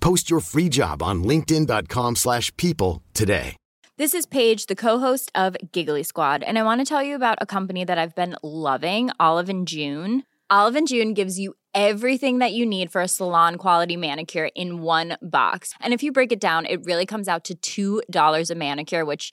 Post your free job on linkedin.com/people slash people today. This is Paige, the co-host of Giggly Squad, and I want to tell you about a company that I've been loving, Olive June. Olive June gives you everything that you need for a salon quality manicure in one box. And if you break it down, it really comes out to $2 a manicure, which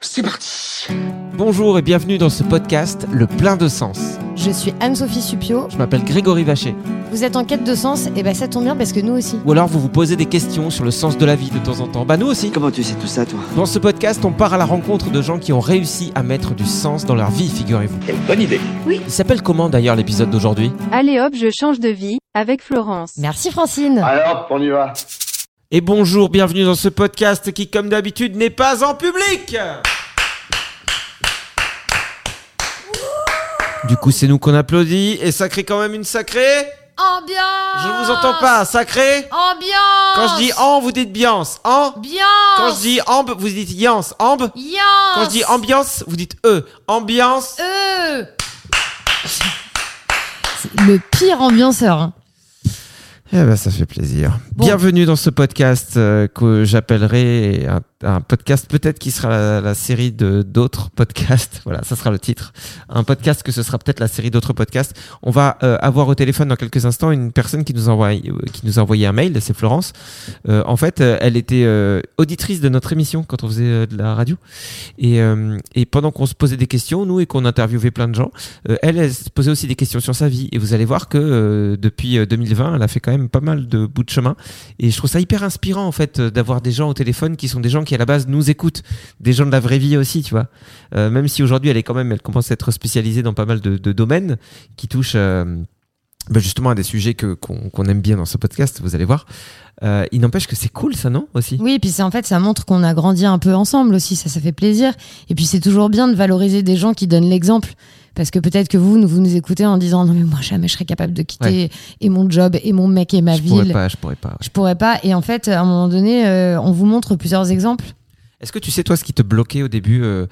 C'est parti Bonjour et bienvenue dans ce podcast Le plein de sens. Je suis Anne-Sophie Supio. Je m'appelle Grégory Vacher. Vous êtes en quête de sens Et ben ça tombe bien parce que nous aussi. Ou alors vous vous posez des questions sur le sens de la vie de temps en temps. Bah nous aussi. Comment tu sais tout ça, toi Dans ce podcast, on part à la rencontre de gens qui ont réussi à mettre du sens dans leur vie, figurez-vous. Quelle bonne idée Il s'appelle comment d'ailleurs l'épisode d'aujourd'hui? Allez hop, je change de vie avec Florence. Merci Francine. Alors, on y va Et bonjour, bienvenue dans ce podcast qui, comme d'habitude, n'est pas en public Du coup, c'est nous qu'on applaudit et ça crée quand même une sacrée. Ambiance Je ne vous entends pas, sacrée Ambiance Quand je dis en, vous dites biance. En Ambiance Quand je dis ambe, vous dites yance. Ambe Yance Quand je dis ambiance, vous dites e. Ambiance. C'est le pire ambianceur. hein. Eh ben, ça fait plaisir. Bon. Bienvenue dans ce podcast euh, que j'appellerai un, un podcast peut-être qui sera la, série de d'autres podcasts. Voilà, ça sera le titre. Un podcast que ce sera peut-être la série d'autres podcasts. On va euh, avoir au téléphone dans quelques instants une personne qui nous envoie euh, qui nous a envoyé un mail. C'est Florence. Euh, en fait, elle était auditrice de notre émission quand on faisait de la radio. Et, et pendant qu'on se posait des questions, nous et qu'on interviewait plein de gens, elle, elle se posait aussi des questions sur sa vie. Et vous allez voir que depuis euh, 2020, elle a fait quand même pas mal de bouts de chemin. Et je trouve ça hyper inspirant en fait d'avoir des gens au téléphone qui sont des gens qui à la base nous écoutent, des gens de la vraie vie aussi, tu vois. Euh, même si aujourd'hui elle est quand même, elle commence à être spécialisée dans pas mal de, domaines qui touchent euh, bah, justement à des sujets que qu'on aime bien dans ce podcast. Vous allez voir. Euh, il n'empêche que c'est cool ça, non aussi? Oui, et puis en fait, ça montre qu'on a grandi un peu ensemble aussi, ça, ça fait plaisir. Et puis c'est toujours bien de valoriser des gens qui donnent l'exemple. Parce que peut-être que vous, vous nous écoutez en disant non mais moi jamais je serais capable de quitter et mon job et mon mec et ma je pourrais ville. pas, je pourrais pas. ouais. Je pourrais pas. Et en fait, à un moment donné, euh, on vous montre plusieurs exemples. Est-ce que tu sais toi ce qui te bloquait au début euh,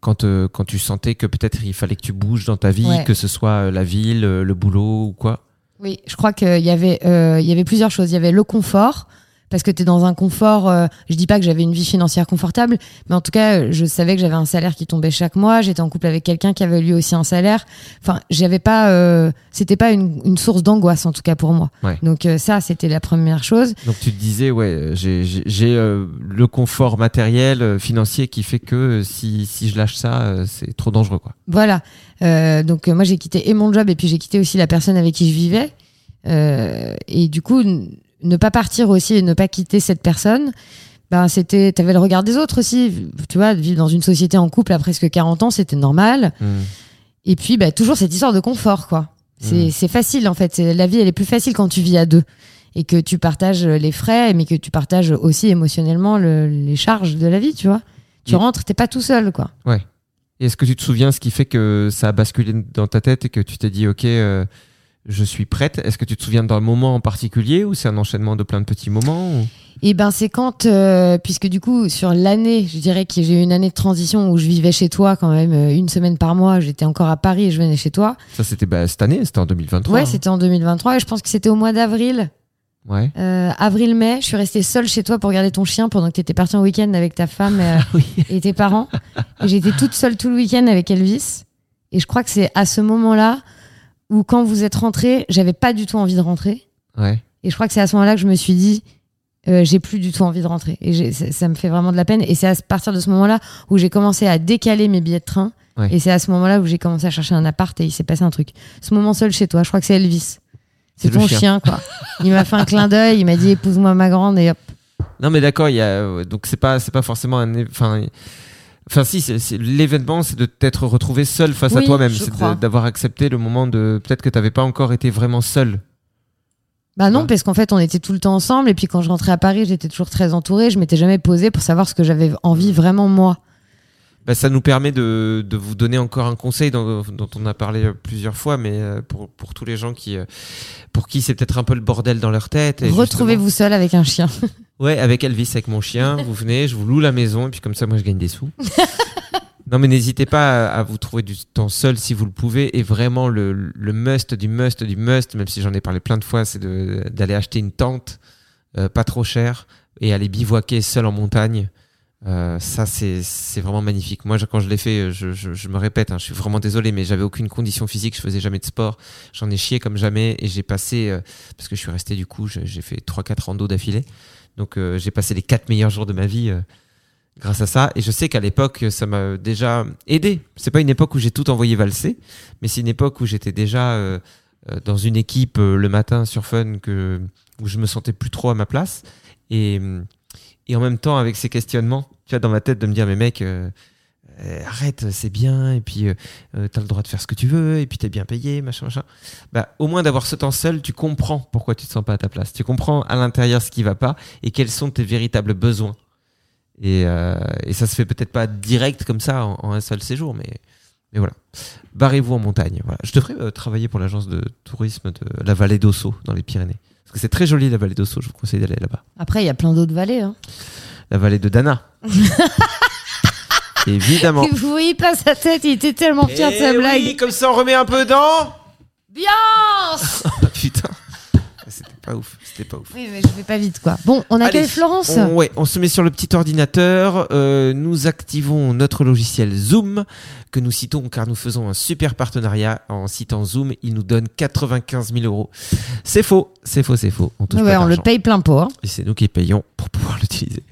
quand euh, quand tu sentais que peut-être il fallait que tu bouges dans ta vie, Ouais. que ce soit la ville, le boulot ou quoi? Oui, je crois qu'il y avait, il y avait plusieurs choses. Il y avait le confort, parce que tu es dans un confort. euh, je dis pas que j'avais une vie financière confortable, mais en tout cas, euh, je savais que j'avais un salaire qui tombait chaque mois. J'étais en couple avec quelqu'un qui avait lui aussi un salaire. Enfin, j'avais pas, euh, c'était pas une, une source d'angoisse en tout cas pour moi. Ouais. Donc euh, ça, c'était la première chose. Donc tu te disais ouais, j'ai euh, le confort matériel, euh, financier qui fait que si si je lâche ça, euh, c'est trop dangereux quoi. Voilà. Euh, donc moi j'ai quitté et mon job et puis j'ai quitté aussi la personne avec qui je vivais. Euh, et du coup, ne pas partir aussi et ne pas quitter cette personne, ben c'était, t'avais le regard des autres aussi. Tu vois, vivre dans une société en couple à presque 40 ans, c'était normal. Hmm. Et puis, bah, toujours cette histoire de confort, quoi. C'est Mm. facile, en fait. La vie, elle est plus facile quand tu vis à deux. Et que tu partages les frais, mais que tu partages aussi émotionnellement le- les charges de la vie, tu vois. Tu Mm. rentres, t'es pas tout seul, quoi. Et Est-ce que tu te souviens ce qui fait que ça a basculé dans ta tête et que tu t'es dit ok, euh, je suis prête. Est-ce que tu te souviens d'un moment en particulier ou c'est un enchaînement de plein de petits moments ou- Et ben c'est quand, euh, puisque du coup sur l'année, je dirais que j'ai eu une année de transition où je vivais chez toi quand même euh, une semaine par mois. J'étais encore à Paris et je venais chez toi. Ça, c'était bah, cette année, c'était en 2023. Ouais, hein. c'était en 2023 et je pense que c'était au mois d'avril, Ouais. euh, avril-mai. Je suis restée seule chez toi pour garder ton chien pendant que tu étais partie en week-end avec ta femme euh, Oui. et tes parents. Et j'étais toute seule tout le week-end avec Elvis. Et je crois que c'est à ce moment-là où quand vous êtes rentré, j'avais pas du tout envie de rentrer. Ouais. Et je crois que c'est à ce moment-là que je me suis dit, euh, j'ai plus du tout envie de rentrer. Et ça, ça me fait vraiment de la peine. Et c'est à partir de ce moment-là où j'ai commencé à décaler mes billets de train. Ouais. Et c'est à ce moment-là où j'ai commencé à chercher un appart et il s'est passé un truc. Ce moment seul chez toi, je crois que c'est Elvis. C'est ton chien. chien. quoi. Il m'a fait un clin d'œil, il m'a dit épouse-moi ma grande et hop. Non, mais d'accord, il y a euh, donc c'est pas c'est pas forcément un enfin enfin si c'est l'événement c'est de t'être retrouvé seul face à toi-même, c'est de- d'avoir accepté le moment de peut-être que t'avais pas encore été vraiment seul. Bah non, Ouais. parce qu'en fait, on était tout le temps ensemble. Et puis quand je rentrais à Paris, j'étais toujours très entourée. Je m'étais jamais posée pour savoir ce que j'avais envie vraiment moi. Bah, ça nous permet de, de vous donner encore un conseil dont, dont on a parlé euh, plusieurs fois, mais euh, pour, pour tous les gens qui, euh, pour qui c'est peut-être un peu le bordel dans leur tête. et Retrouvez-vous seul avec un chien. Ouais, avec Elvis, avec mon chien, vous venez, je vous loue la maison, et puis comme ça, moi, je gagne des sous. non, mais n'hésitez pas à, vous trouver du temps seul si vous le pouvez. Et vraiment, le, le must du must du must, même si j'en ai parlé plein de fois, c'est d'aller acheter une tente euh, pas trop chère et aller bivouaquer seul en montagne. Euh, ça, c'est vraiment magnifique. Moi, je- quand je l'ai fait, je, je- je me répète, hein, je suis vraiment désolé, mais j'avais aucune condition physique, je faisais jamais de sport, j'en ai chié comme jamais, et j'ai passé, euh, parce que je suis resté du coup, j'ai j'ai fait 3-4 randos d'affilée, donc euh, j'ai passé les 4 meilleurs jours de ma vie euh, grâce à ça, et je sais qu'à l'époque, ça m'a déjà aidé. C'est pas une époque où j'ai tout envoyé valser, mais c'est une époque où j'étais déjà euh, euh, dans une équipe euh, le matin sur Fun que, où je me sentais plus trop à ma place, et... et en même temps avec ces questionnements tu vois dans ma tête de me dire mais mec euh, euh, arrête c'est bien et puis euh, euh, t'as le droit de faire ce que tu veux et puis t'es bien payé machin machin bah au moins d'avoir ce temps seul tu comprends pourquoi tu te sens pas à ta place tu comprends à l'intérieur ce qui va pas et quels sont tes véritables besoins et, euh, et ça se fait peut-être pas direct comme ça en, en un seul séjour mais mais voilà barrez-vous en montagne voilà je devrais travailler pour l'agence de tourisme de la vallée d'Ossau dans les Pyrénées parce que c'est très joli la vallée d'Ossau je vous conseille d'aller là-bas Après, il y a plein d'autres vallées. Hein. la vallée de Dana. Évidemment. Vous voyez pas sa tête, il était tellement fier de sa Eh blague. oui, comme ça on remet un peu dans. Bien Putain. C'était pas ouf, c'était pas ouf. Oui, mais je vais pas vite, quoi. Bon, on accueille Allez, Florence. On, ouais, on se met sur le petit ordinateur, euh, nous activons notre logiciel Zoom, que nous citons car nous faisons un super partenariat. En citant Zoom, il nous donne 95 000 euros. C'est faux, c'est faux, c'est faux. On touche Ouais, pas on le paye plein pot. hein. Et c'est nous qui payons pour pouvoir l'utiliser.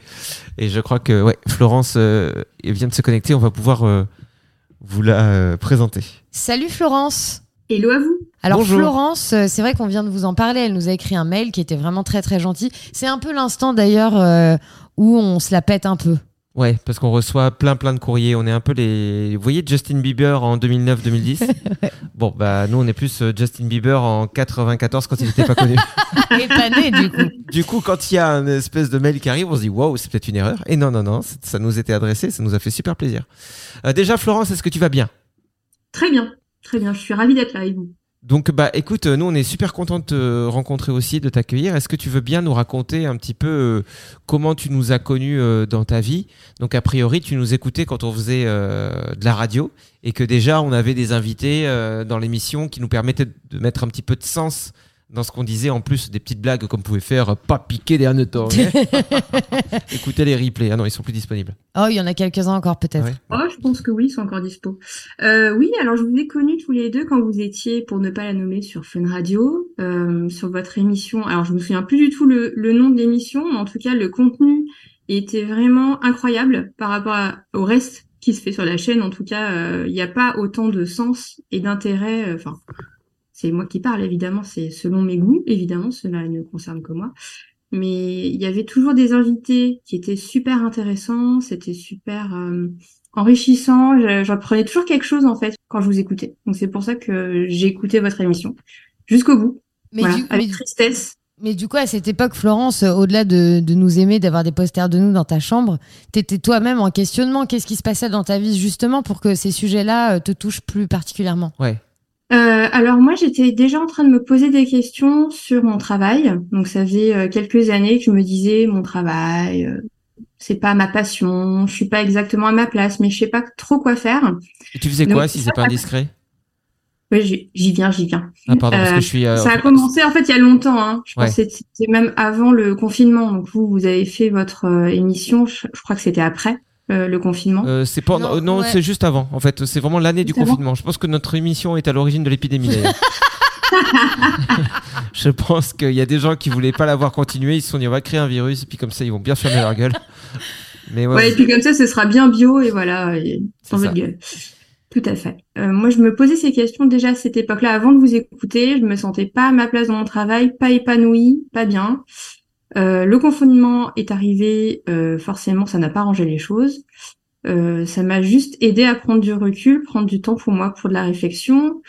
Et je crois que ouais, Florence euh, vient de se connecter, on va pouvoir euh, vous la euh, présenter. Salut Florence. Hello à vous. Alors Bonjour. Florence, c'est vrai qu'on vient de vous en parler, elle nous a écrit un mail qui était vraiment très très gentil. C'est un peu l'instant d'ailleurs euh, où on se la pète un peu. Ouais, parce qu'on reçoit plein plein de courriers. On est un peu les. Vous voyez Justin Bieber en 2009-2010 Bon, bah nous on est plus euh, Justin Bieber en 94 quand il n'était pas connu. Et pas né du coup. du coup, quand il y a un espèce de mail qui arrive, on se dit waouh, c'est peut-être une erreur. Et non, non, non, ça nous était adressé, ça nous a fait super plaisir. Euh, déjà, Florence, est-ce que tu vas bien? Très bien, très bien. Je suis ravie d'être là avec vous. Donc bah écoute, euh, nous on est super contents de te rencontrer aussi, de t'accueillir. Est-ce que tu veux bien nous raconter un petit peu euh, comment tu nous as connus euh, dans ta vie? Donc a priori tu nous écoutais quand on faisait de la radio et que déjà on avait des invités dans l'émission qui nous permettaient de mettre un petit peu de sens dans ce qu'on disait, en plus des petites blagues qu'on pouvait faire, euh, pas piquer des hannetons. Écoutez les replays. Ah non, ils sont plus disponibles. Oh, il y en a quelques-uns encore peut-être. Ouais. Oh, je pense que oui, ils sont encore dispo. Euh, oui, alors je vous ai connus tous les deux quand vous étiez, pour ne pas la nommer, sur Fun Radio, euh, sur votre émission. Alors je me souviens plus du tout le, le nom de l'émission, mais en tout cas le contenu était vraiment incroyable par rapport à- au reste qui se fait sur la chaîne. En tout cas, euh, il n'y a pas autant de sens et d'intérêt. euh, Enfin, c'est moi qui parle évidemment, c'est selon mes goûts, évidemment, cela ne concerne que moi. Mais il y avait toujours des invités qui étaient super intéressants, c'était super euh, enrichissant. Je- J'en prenais toujours quelque chose en fait quand je vous écoutais. Donc c'est pour ça que j'ai écouté votre émission jusqu'au bout, Mais, voilà, du, avec mais- tristesse. mais du coup, à cette époque, Florence, euh, au-delà de, de nous aimer, d'avoir des posters de nous dans ta chambre, t'étais toi-même en questionnement. Qu'est-ce qui se passait dans ta vie justement pour que ces sujets-là euh, te touchent plus particulièrement? Ouais. Euh, alors moi, j'étais déjà en train de me poser des questions sur mon travail. Donc ça faisait euh, quelques années que je me disais mon travail, euh, c'est pas ma passion, je suis pas exactement à ma place, mais je sais pas trop quoi faire. Et tu faisais Donc, quoi si c'est pas indiscret? Oui, j'y- j'y viens, j'y viens. Ah pardon, parce Euh, que je suis. euh, Ça a commencé en fait il y a longtemps. Hein. Je Ouais. pense que c'était même avant le confinement. Donc vous, vous avez fait votre émission. Je, je crois que c'était après euh, le confinement. Euh, c'est pas, Non, euh, non, ouais. c'est juste avant. En fait, c'est vraiment l'année du confinement. Je pense que notre émission est à l'origine de l'épidémie. je pense qu'il y a des gens qui voulaient pas l'avoir continué. Ils se sont dit on va créer un virus et puis comme ça ils vont bien fermer leur gueule. Mais ouais, Ouais, et puis comme ça, ce sera bien bio et voilà, ça. votre gueule. Tout à fait. Euh, moi, je me posais ces questions déjà à cette époque-là, avant de vous écouter. Je me sentais pas à ma place dans mon travail, pas épanouie, pas bien. Euh, le confinement est arrivé, euh, forcément, ça n'a pas arrangé les choses. Euh, ça m'a juste aidé à prendre du recul, prendre du temps pour moi, pour de la réflexion.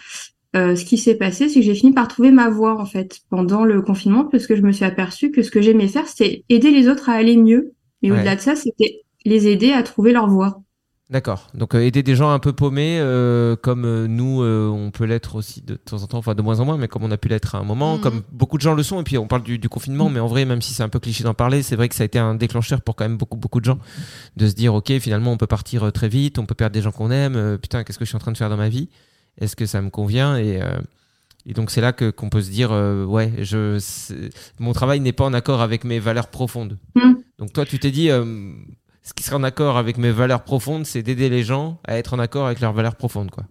Euh, ce qui s'est passé, c'est que j'ai fini par trouver ma voie en fait pendant le confinement, parce que je me suis aperçue que ce que j'aimais faire, c'était aider les autres à aller mieux. Mais au-delà de ça, c'était les aider à trouver leur voie. D'accord. Donc euh, aider des gens un peu paumés, euh, comme euh, nous, euh, on peut l'être aussi de temps en temps, enfin de moins en moins, mais comme on a pu l'être à un moment, Mhm. comme beaucoup de gens le sont. Et puis on parle du, du confinement, mais en vrai, même si c'est un peu cliché d'en parler, c'est vrai que ça a été un déclencheur pour quand même beaucoup beaucoup de gens de se dire, ok, finalement, on peut partir euh, très vite, on peut perdre des gens qu'on aime. euh, putain, qu'est-ce que je suis en train de faire dans ma vie? Est-ce que ça me convient? Et euh, et donc c'est là que qu'on peut se dire, euh, ouais, je, mon travail n'est pas en accord avec mes valeurs profondes. Mhm. Donc toi, tu t'es dit, euh, ce qui serait en accord avec mes valeurs profondes, c'est d'aider les gens à être en accord avec leurs valeurs profondes, quoi.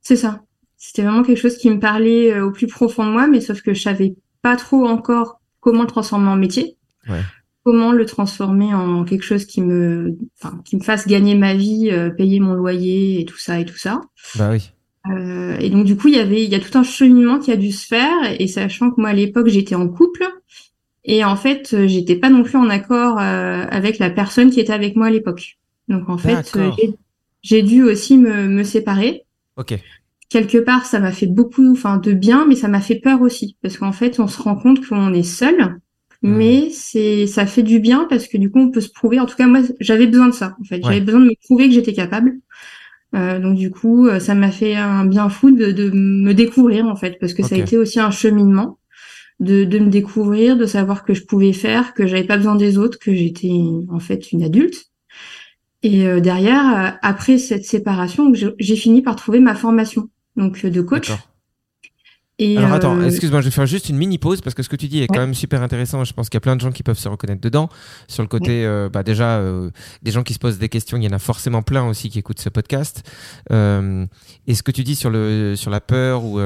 C'est ça. C'était vraiment quelque chose qui me parlait euh, au plus profond de moi, mais sauf que je savais pas trop encore comment le transformer en métier. Ouais. Comment le transformer en quelque chose qui me, enfin, qui me fasse gagner ma vie, euh, payer mon loyer et tout ça et tout ça. Bah oui. Euh, et donc du coup, il y avait, il y a tout un cheminement qui a dû se faire. Et sachant que moi à l'époque j'étais en couple, et en fait euh, j'étais pas non plus en accord euh, avec la personne qui était avec moi à l'époque. Donc en fait, euh, j'ai- dû aussi me, me séparer. Ok. Quelque part, ça m'a fait beaucoup, enfin de bien, mais ça m'a fait peur aussi parce qu'en fait, on se rend compte qu'on est seul. Hmm. Mais c'est, ça fait du bien parce que du coup, on peut se prouver. En tout cas, moi, j'avais besoin de ça. En fait, j'avais Ouais. besoin de me prouver que j'étais capable. Euh, donc du coup, ça m'a fait un bien fou de, de me découvrir en fait, parce que ça a été aussi un cheminement de, de me découvrir, de savoir que je pouvais faire, que j'avais pas besoin des autres, que j'étais en fait une adulte. Et euh, derrière, euh, après cette séparation, j'ai fini par trouver ma formation donc euh, de coach. Et Alors attends, euh, excuse-moi, je vais faire juste une mini pause parce que ce que tu dis est quand même super intéressant. Je pense qu'il y a plein de gens qui peuvent se reconnaître dedans. Sur le côté, euh, bah déjà, euh, des gens qui se posent des questions, il y en a forcément plein aussi qui écoutent ce podcast. Euh, et ce que tu dis sur le sur la peur ou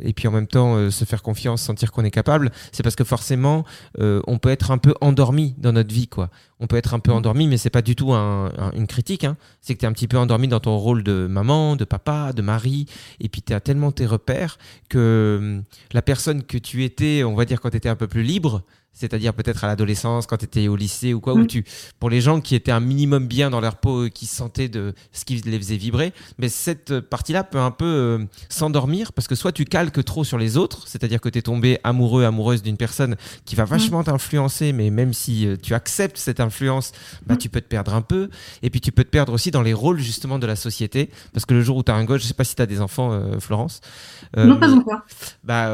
et puis en même temps euh, se faire confiance, sentir qu'on est capable, c'est parce que forcément, euh, on peut être un peu endormi dans notre vie, quoi. On peut être un peu endormi, mais c'est pas du tout un- un- une critique. Hein. C'est que tu es un petit peu endormi dans ton rôle de maman, de papa, de mari, et puis tu as tellement tes repères que hum, la personne que tu étais, on va dire quand tu étais un peu plus libre, c'est-à-dire peut-être à l'adolescence, quand tu étais au lycée ou quoi, où Mm. tu, pour les gens qui étaient un minimum bien dans leur peau, qui sentaient de ce qui les faisait vibrer, mais cette partie-là peut un peu euh, s'endormir parce que soit tu calques trop sur les autres, c'est-à-dire que tu es tombé amoureux, amoureuse d'une personne qui va vachement t'influencer, mais même si euh, tu acceptes cette influence, bah, Mm. tu peux te perdre un peu. Et puis tu peux te perdre aussi dans les rôles justement de la société, parce que le jour où tu as un gosse, je sais pas si tu as des enfants, euh, Florence. non, pas encore. bah,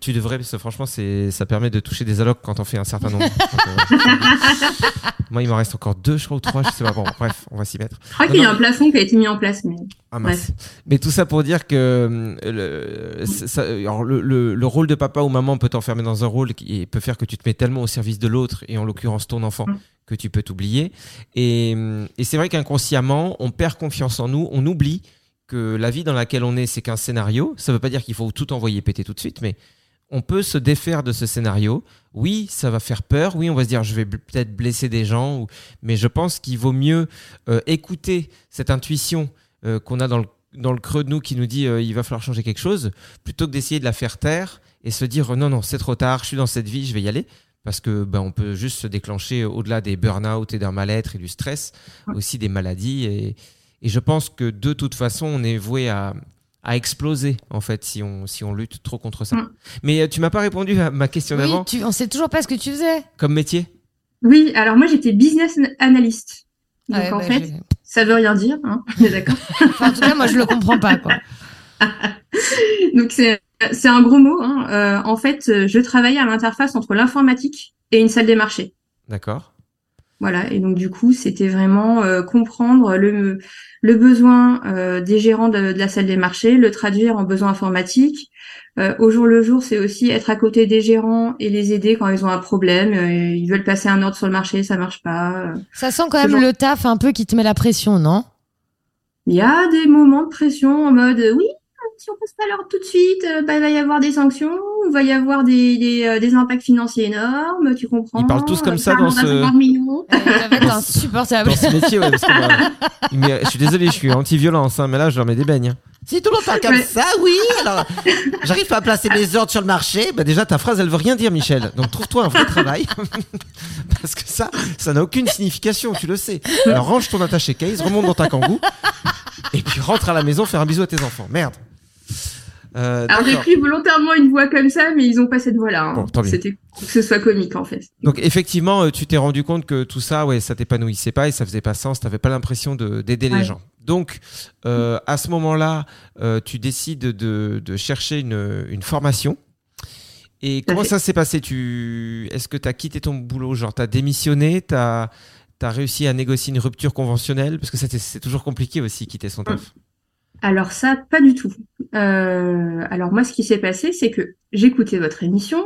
tu devrais, parce que franchement, ça permet de toucher des allocs quand on fait un certain nombre. Donc, euh, Moi, il m'en reste encore deux, je crois, ou trois, je sais pas. Bon, bref, on va s'y mettre. Je crois qu'il y a un plafond qui a été mis en place, mais Ah, mince. Mais tout ça pour dire que euh, le, ça- alors, le, le- le rôle de papa ou maman peut t'enfermer dans un rôle qui peut faire que tu te mets tellement au service de l'autre, et en l'occurrence ton enfant, Mm. que tu peux t'oublier. Et, et c'est vrai qu'inconsciemment, on perd confiance en nous, on oublie que la vie dans laquelle on est, c'est qu'un scénario. Ça ne veut pas dire qu'il faut tout envoyer péter tout de suite, mais on peut se défaire de ce scénario. Oui, ça va faire peur. Oui, on va se dire, je vais peut-être blesser des gens. ou- Mais je pense qu'il vaut mieux euh, écouter cette intuition euh, qu'on a dans le, dans le creux de nous qui nous dit, euh, il va falloir changer quelque chose, plutôt que d'essayer de la faire taire et se dire, non, non, c'est trop tard, je suis dans cette vie, je vais y aller. Parce que ben, on peut juste se déclencher au-delà des burn-out et d'un mal-être et du stress, aussi des maladies. Et, et je pense que de toute façon, on est voué à, à exploser, en fait, si on, si on lutte trop contre ça. Mm. Mais euh, tu m'as pas répondu à ma question Oui, d'avant. tu, on sait toujours pas ce que tu faisais. Comme métier? Oui. Alors moi, j'étais business analyst. Donc Ouais, en bah, fait, ça veut rien dire, hein. D'accord. Enfin, en tout cas, moi, je le comprends pas, quoi. Donc c'est c'est un gros mot. Hein. Euh, en fait, euh, je travaillais à l'interface entre l'informatique et une salle des marchés. D'accord. Voilà, et donc du coup, c'était vraiment euh, comprendre le, le besoin euh, des gérants de, de la salle des marchés, le traduire en besoin informatique. Euh, au jour le jour, c'est aussi être à côté des gérants et les aider quand ils ont un problème. Euh, ils veulent passer un ordre sur le marché, ça marche pas. Euh, Ça sent quand même genre- le taf un peu qui te met la pression, non? Il y a des moments de pression en mode oui, si on passe pas l'ordre tout de suite, euh, bah, il va y avoir des sanctions, il va y avoir des, des, euh, des impacts financiers énormes, tu comprends. Ils parlent tous comme euh, ça ça dans ce- 50 millions. Ça va être Dans- insupportable. Dans ce métier, ouais, parce que moi, il m'est- je suis désolé, je suis anti-violence, hein, mais là, je leur mets des beignes. hein. Si tout le monde parle comme Ouais. ça, oui. Alors, j'arrive pas à placer mes ordres sur le marché. Bah déjà, ta phrase, elle veut rien dire, Michel. Donc trouve-toi un vrai travail. Parce que ça, ça n'a aucune signification, tu le sais. Alors range ton attaché case, remonte dans ta kangou, et puis rentre à la maison faire un bisou à tes enfants. Merde. Euh, Alors j'ai pris volontairement une voix comme ça, mais ils ont pas cette voix-là. hein. Bon. C'était que ce soit comique en fait. Donc effectivement, euh, tu t'es rendu compte que tout ça, ouais, ça t'épanouissait pas et ça faisait pas sens. T'avais pas l'impression de- d'aider les gens. Donc euh, à ce moment-là, euh, tu décides de, de chercher une, une formation. Et comment ça s'est passé? Tu, est-ce que tu as quitté ton boulot? Genre, tu as démissionné? Tu as, réussi à négocier une rupture conventionnelle? Parce que c'est toujours compliqué aussi, quitter son taf. Alors ça, pas du tout. Euh, alors moi, ce qui s'est passé, c'est que j'écoutais votre émission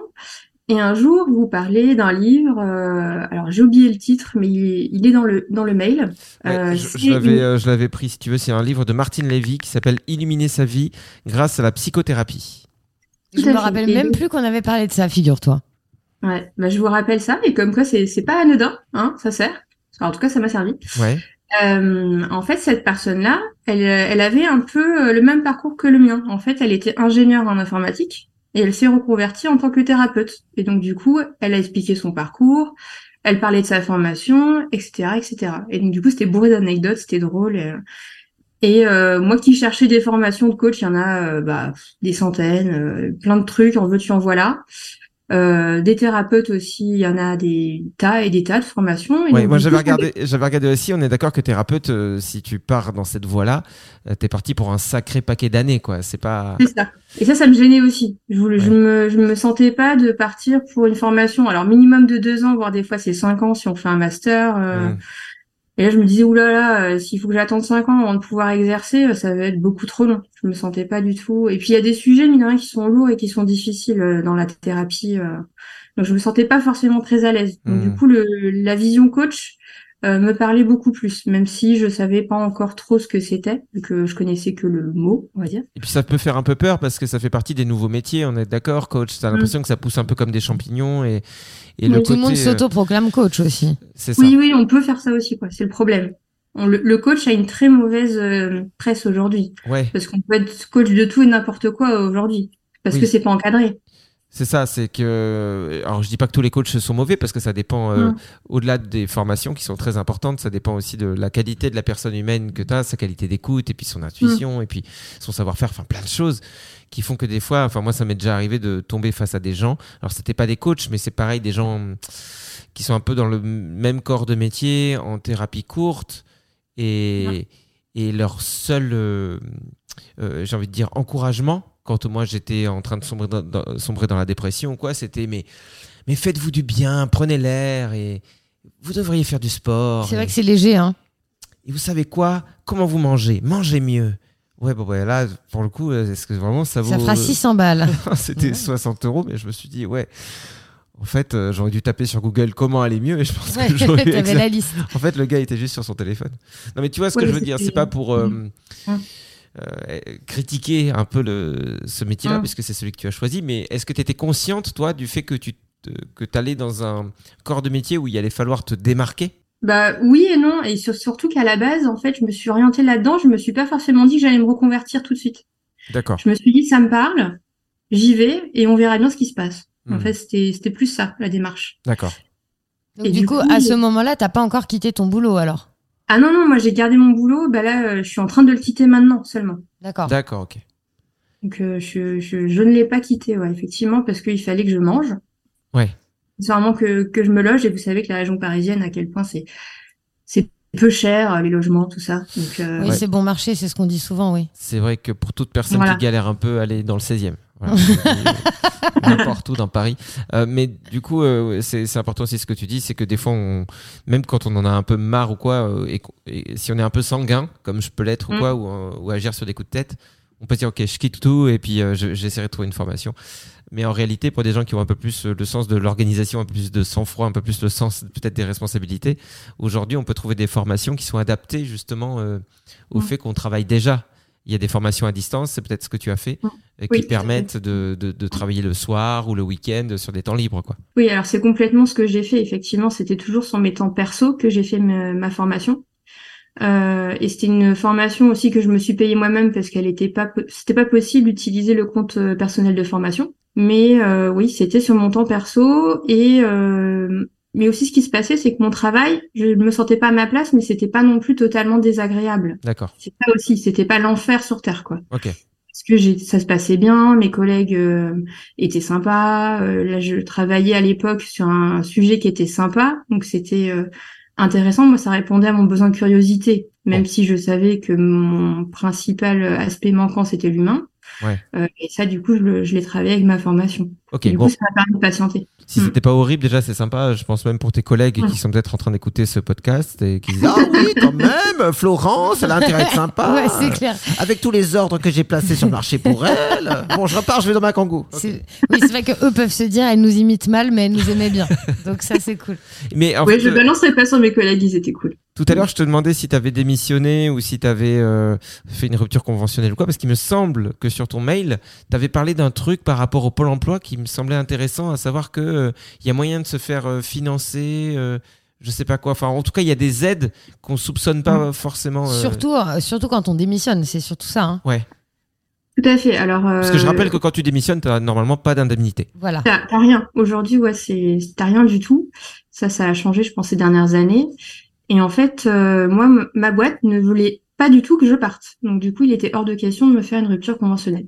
et un jour, vous parlez d'un livre. euh, alors j'ai oublié le titre, mais il est, il est dans le dans le mail. Ouais, Euh, je- je l'avais une- je pris, si tu veux. C'est un livre de Martine Lévy qui s'appelle Illuminer sa vie grâce à la psychothérapie. Je Tout à me fait. rappelle Et même plus qu'on avait parlé de ça, figure-toi. Ouais, bah, je vous rappelle ça, et comme quoi c'est c'est pas anodin, hein, ça sert. Alors, en tout cas, ça m'a servi. Ouais. Euh, en fait, cette personne-là, elle, elle avait un peu euh, le même parcours que le mien. En fait, elle était ingénieure en informatique et elle s'est reconvertie en tant que thérapeute. Et donc, du coup, elle a expliqué son parcours, elle parlait de sa formation, etc., etc. Et donc, du coup, c'était bourré d'anecdotes, c'était drôle. Et, euh, moi qui cherchais des formations de coach, il y en a euh, bah, des centaines, euh, plein de trucs, en veux-tu, en voilà. Euh, des thérapeutes aussi, il y en a des tas et des tas de formations. Et Ouais, donc, moi j'avais regardé, j'avais regardé aussi. On est d'accord que thérapeute, euh, si tu pars dans cette voie-là, euh, t'es parti pour un sacré paquet d'années, quoi. C'est pas. C'est ça. Et ça, ça me gênait aussi. Je voulais, je me, je me sentais pas de partir pour une formation. Alors, minimum de deux ans, voire des fois c'est cinq ans si on fait un master. euh, Mm. Et là, je me disais, oulala, là là, euh, s'il faut que j'attende cinq ans avant de pouvoir exercer, euh, ça va être beaucoup trop long. Je me sentais pas du tout. Et puis, il y a des sujets, mine rien, qui sont lourds et qui sont difficiles euh, dans la thérapie. Donc, je me sentais pas forcément très à l'aise. Du coup, le, la vision coach euh, me parlait beaucoup plus, même si je savais pas encore trop ce que c'était, vu que je connaissais que le mot, on va dire. Et puis ça peut faire un peu peur parce que ça fait partie des nouveaux métiers. On est d'accord, coach. T'as Mm. l'impression que ça pousse un peu comme des champignons et, et le Tout le monde côté, euh, s'autoproclame coach aussi. c'est ça. Oui, oui, on peut faire ça aussi, quoi. C'est le problème. On- le, le coach a une très mauvaise euh, presse aujourd'hui, Ouais. parce qu'on peut être coach de tout et n'importe quoi aujourd'hui, parce Oui. que c'est pas encadré. C'est ça, c'est que. Alors, je dis pas que tous les coachs sont mauvais parce que ça dépend, euh, Mm. au-delà des formations qui sont très importantes, ça dépend aussi de la qualité de la personne humaine que tu as, sa qualité d'écoute, et puis son intuition, et puis son savoir-faire, enfin plein de choses qui font que des fois, enfin, moi, ça m'est déjà arrivé de tomber face à des gens. Alors, c'était pas des coachs, mais c'est pareil, des gens qui sont un peu dans le même corps de métier, en thérapie courte, et, et leur seul, euh, euh, j'ai envie de dire, encouragement, quand moi j'étais en train de sombrer dans, dans- sombrer dans la dépression ou quoi, c'était mais, mais faites-vous du bien, prenez l'air et vous devriez faire du sport. C'est vrai et, que c'est léger, hein. et vous savez quoi? Comment vous mangez? Mangez mieux. Ouais, bon, ouais, là, pour le coup, est-ce que vraiment ça vaut. Ça fera 600 balles. C'était 60 euros, mais je me suis dit, ouais. En fait, euh, j'aurais dû taper sur Google comment aller mieux et je pense Ouais, que j'aurais eu la liste. En fait, le gars était juste sur son téléphone. Non, mais tu vois ce que je veux dire, c'est pas pour euh, Mm. Euh, critiquer un peu le, ce métier-là, Mm. puisque c'est celui que tu as choisi, mais est-ce que tu étais consciente, toi, du fait que tu te- que allais dans un corps de métier où il allait falloir te démarquer? Bah oui et non, et sur- surtout qu'à la base, en fait, je me suis orientée là-dedans. Je me suis pas forcément dit que j'allais me reconvertir tout de suite. D'accord. Je me suis dit, ça me parle, j'y vais et on verra bien ce qui se passe. En Mhm. fait, c'était c'était plus ça la démarche. D'accord. Donc, Et du, du coup, coup, à il- ce moment-là, t'as pas encore quitté ton boulot alors? Ah non non, moi j'ai gardé mon boulot. Bah là, euh, je suis en train de le quitter maintenant seulement. D'accord. D'accord, ok. Donc euh, je, je, je ne l'ai pas quitté, ouais, effectivement, parce qu'il fallait que je mange. Ouais. C'est vraiment que, que je me loge, et vous savez que la région parisienne, à quel point c'est c'est peu cher, euh, les logements, tout ça. Donc, euh, Oui, Ouais. c'est bon marché, c'est ce qu'on dit souvent, oui. C'est vrai que pour toute personne Voilà. qui galère un peu, aller dans le 16e. Voilà. N'importe où dans Paris. Euh, mais du coup, euh, c'est important aussi ce que tu dis, c'est que des fois, on, même quand on en a un peu marre ou quoi, euh, et, et si on est un peu sanguin, comme je peux l'être ou Mm. quoi, ou, euh, ou agir sur des coups de tête, on peut dire ok, je quitte tout et puis euh, je- j'essaierai de trouver une formation. Mais en réalité, pour des gens qui ont un peu plus euh, le sens de l'organisation, un peu plus de sang-froid, un peu plus le sens peut-être des responsabilités, aujourd'hui, on peut trouver des formations qui sont adaptées justement euh, au Mm. fait qu'on travaille déjà. Il y a des formations à distance, c'est peut-être ce que tu as fait, Mm. Oui, qui permettent de, de, de travailler le soir ou le week-end sur des temps libres. Quoi. Oui, alors c'est complètement ce que j'ai fait. Effectivement, c'était toujours sur mes temps perso que j'ai fait ma, ma formation. Euh, et c'était une formation aussi que je me suis payée moi-même parce qu'elle était pas, c'était pas possible d'utiliser le compte euh, personnel de formation. Mais euh, oui, c'était sur mon temps perso et euh, mais aussi ce qui se passait, c'est que mon travail, je me sentais pas à ma place, mais c'était pas non plus totalement désagréable. D'accord. C'est ça aussi, c'était pas l'enfer sur terre, quoi. Ok. parce que j'ai, ça se passait bien, mes collègues euh, étaient sympas. euh, là, je travaillais à l'époque sur un sujet qui était sympa, donc c'était euh, intéressant. Moi, ça répondait à mon besoin de curiosité, même si je savais que mon principal aspect manquant c'était l'humain. Ouais. Euh, et ça, du coup, je l'ai travaillé avec ma formation. Ok, bon. coup, ça m'a permis de patienter. Si Mm. c'était pas horrible, déjà c'est sympa. Je pense même pour tes collègues qui sont peut-être en train d'écouter ce podcast et qui disent Ah oui, quand même, Florence, elle a intérêt à être sympa. Ouais, c'est clair. Avec tous les ordres que j'ai placés sur le marché pour elle. Bon, je repars, je vais dans ma kangou. Oui, c'est vrai que eux peuvent se dire, elle nous imite mal, mais elle nous aimait bien. Donc ça, c'est cool. Mais en ouais, fait, je euh, balancerai pas sur mes collègues, ils étaient cool. Tout à l'heure, je te demandais si tu avais démissionné ou si tu avais fait une rupture conventionnelle ou quoi, parce qu'il me semble que sur ton mail, tu avais parlé d'un truc par rapport au Pôle emploi qui me semblait intéressant, à savoir qu'il y a moyen de se faire euh, financer, euh, je sais pas quoi. Enfin, en tout cas, il y a des aides qu'on soupçonne pas forcément. euh, Surtout, euh, surtout quand on démissionne, c'est surtout ça. hein. Ouais. Tout à fait. Alors, Parce que je euh, rappelle que quand tu démissionnes, tu normalement pas d'indemnité. Voilà. T'as t'as rien. Aujourd'hui, ouais, c'est t'as rien du tout. Ça, ça a changé, je pense, ces dernières années. Et en fait, euh, moi, ma boîte ne voulait pas du tout que je parte. Donc, du coup, il était hors de question de me faire une rupture conventionnelle.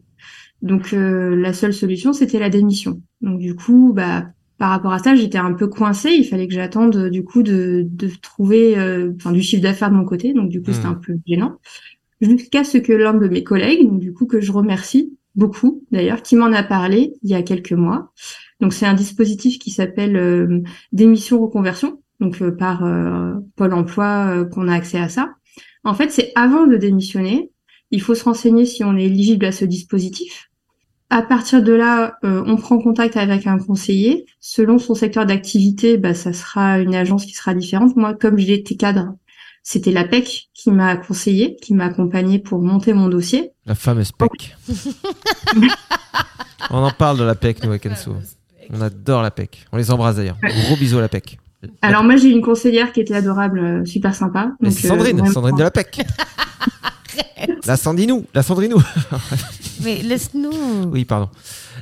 Donc, euh, la seule solution, c'était la démission. Donc, du coup, bah, par rapport à ça, j'étais un peu coincée. Il fallait que j'attende, euh, du coup, de, de trouver, euh, enfin, du chiffre d'affaires de mon côté. Donc, du coup, c'était Mhm. un peu gênant. Jusqu'à ce que l'un de mes collègues, donc, du coup, que je remercie beaucoup, d'ailleurs, qui m'en a parlé il y a quelques mois. Donc, c'est un dispositif qui s'appelle euh, démission reconversion, donc euh, par euh, Pôle Emploi euh, qu'on a accès à ça. En fait, c'est avant de démissionner, il faut se renseigner si on est éligible à ce dispositif. À partir de là, euh, on prend contact avec un conseiller. Selon son secteur d'activité, bah, ça sera une agence qui sera différente. Moi, comme j'étais cadre, c'était la PEC qui m'a conseillé, qui m'a accompagné pour monter mon dossier. La fameuse PEC. On en parle de la PEC, nous, à Kenso. On adore la PEC. On les embrasse d'ailleurs. Gros bisous à la PEC. Alors moi, j'ai une conseillère qui était adorable, euh, super sympa. Donc, euh, Sandrine, vraiment- Sandrine de la PEC. la Sandinou, la Sandrinou. Mais laisse-nous. oui, pardon.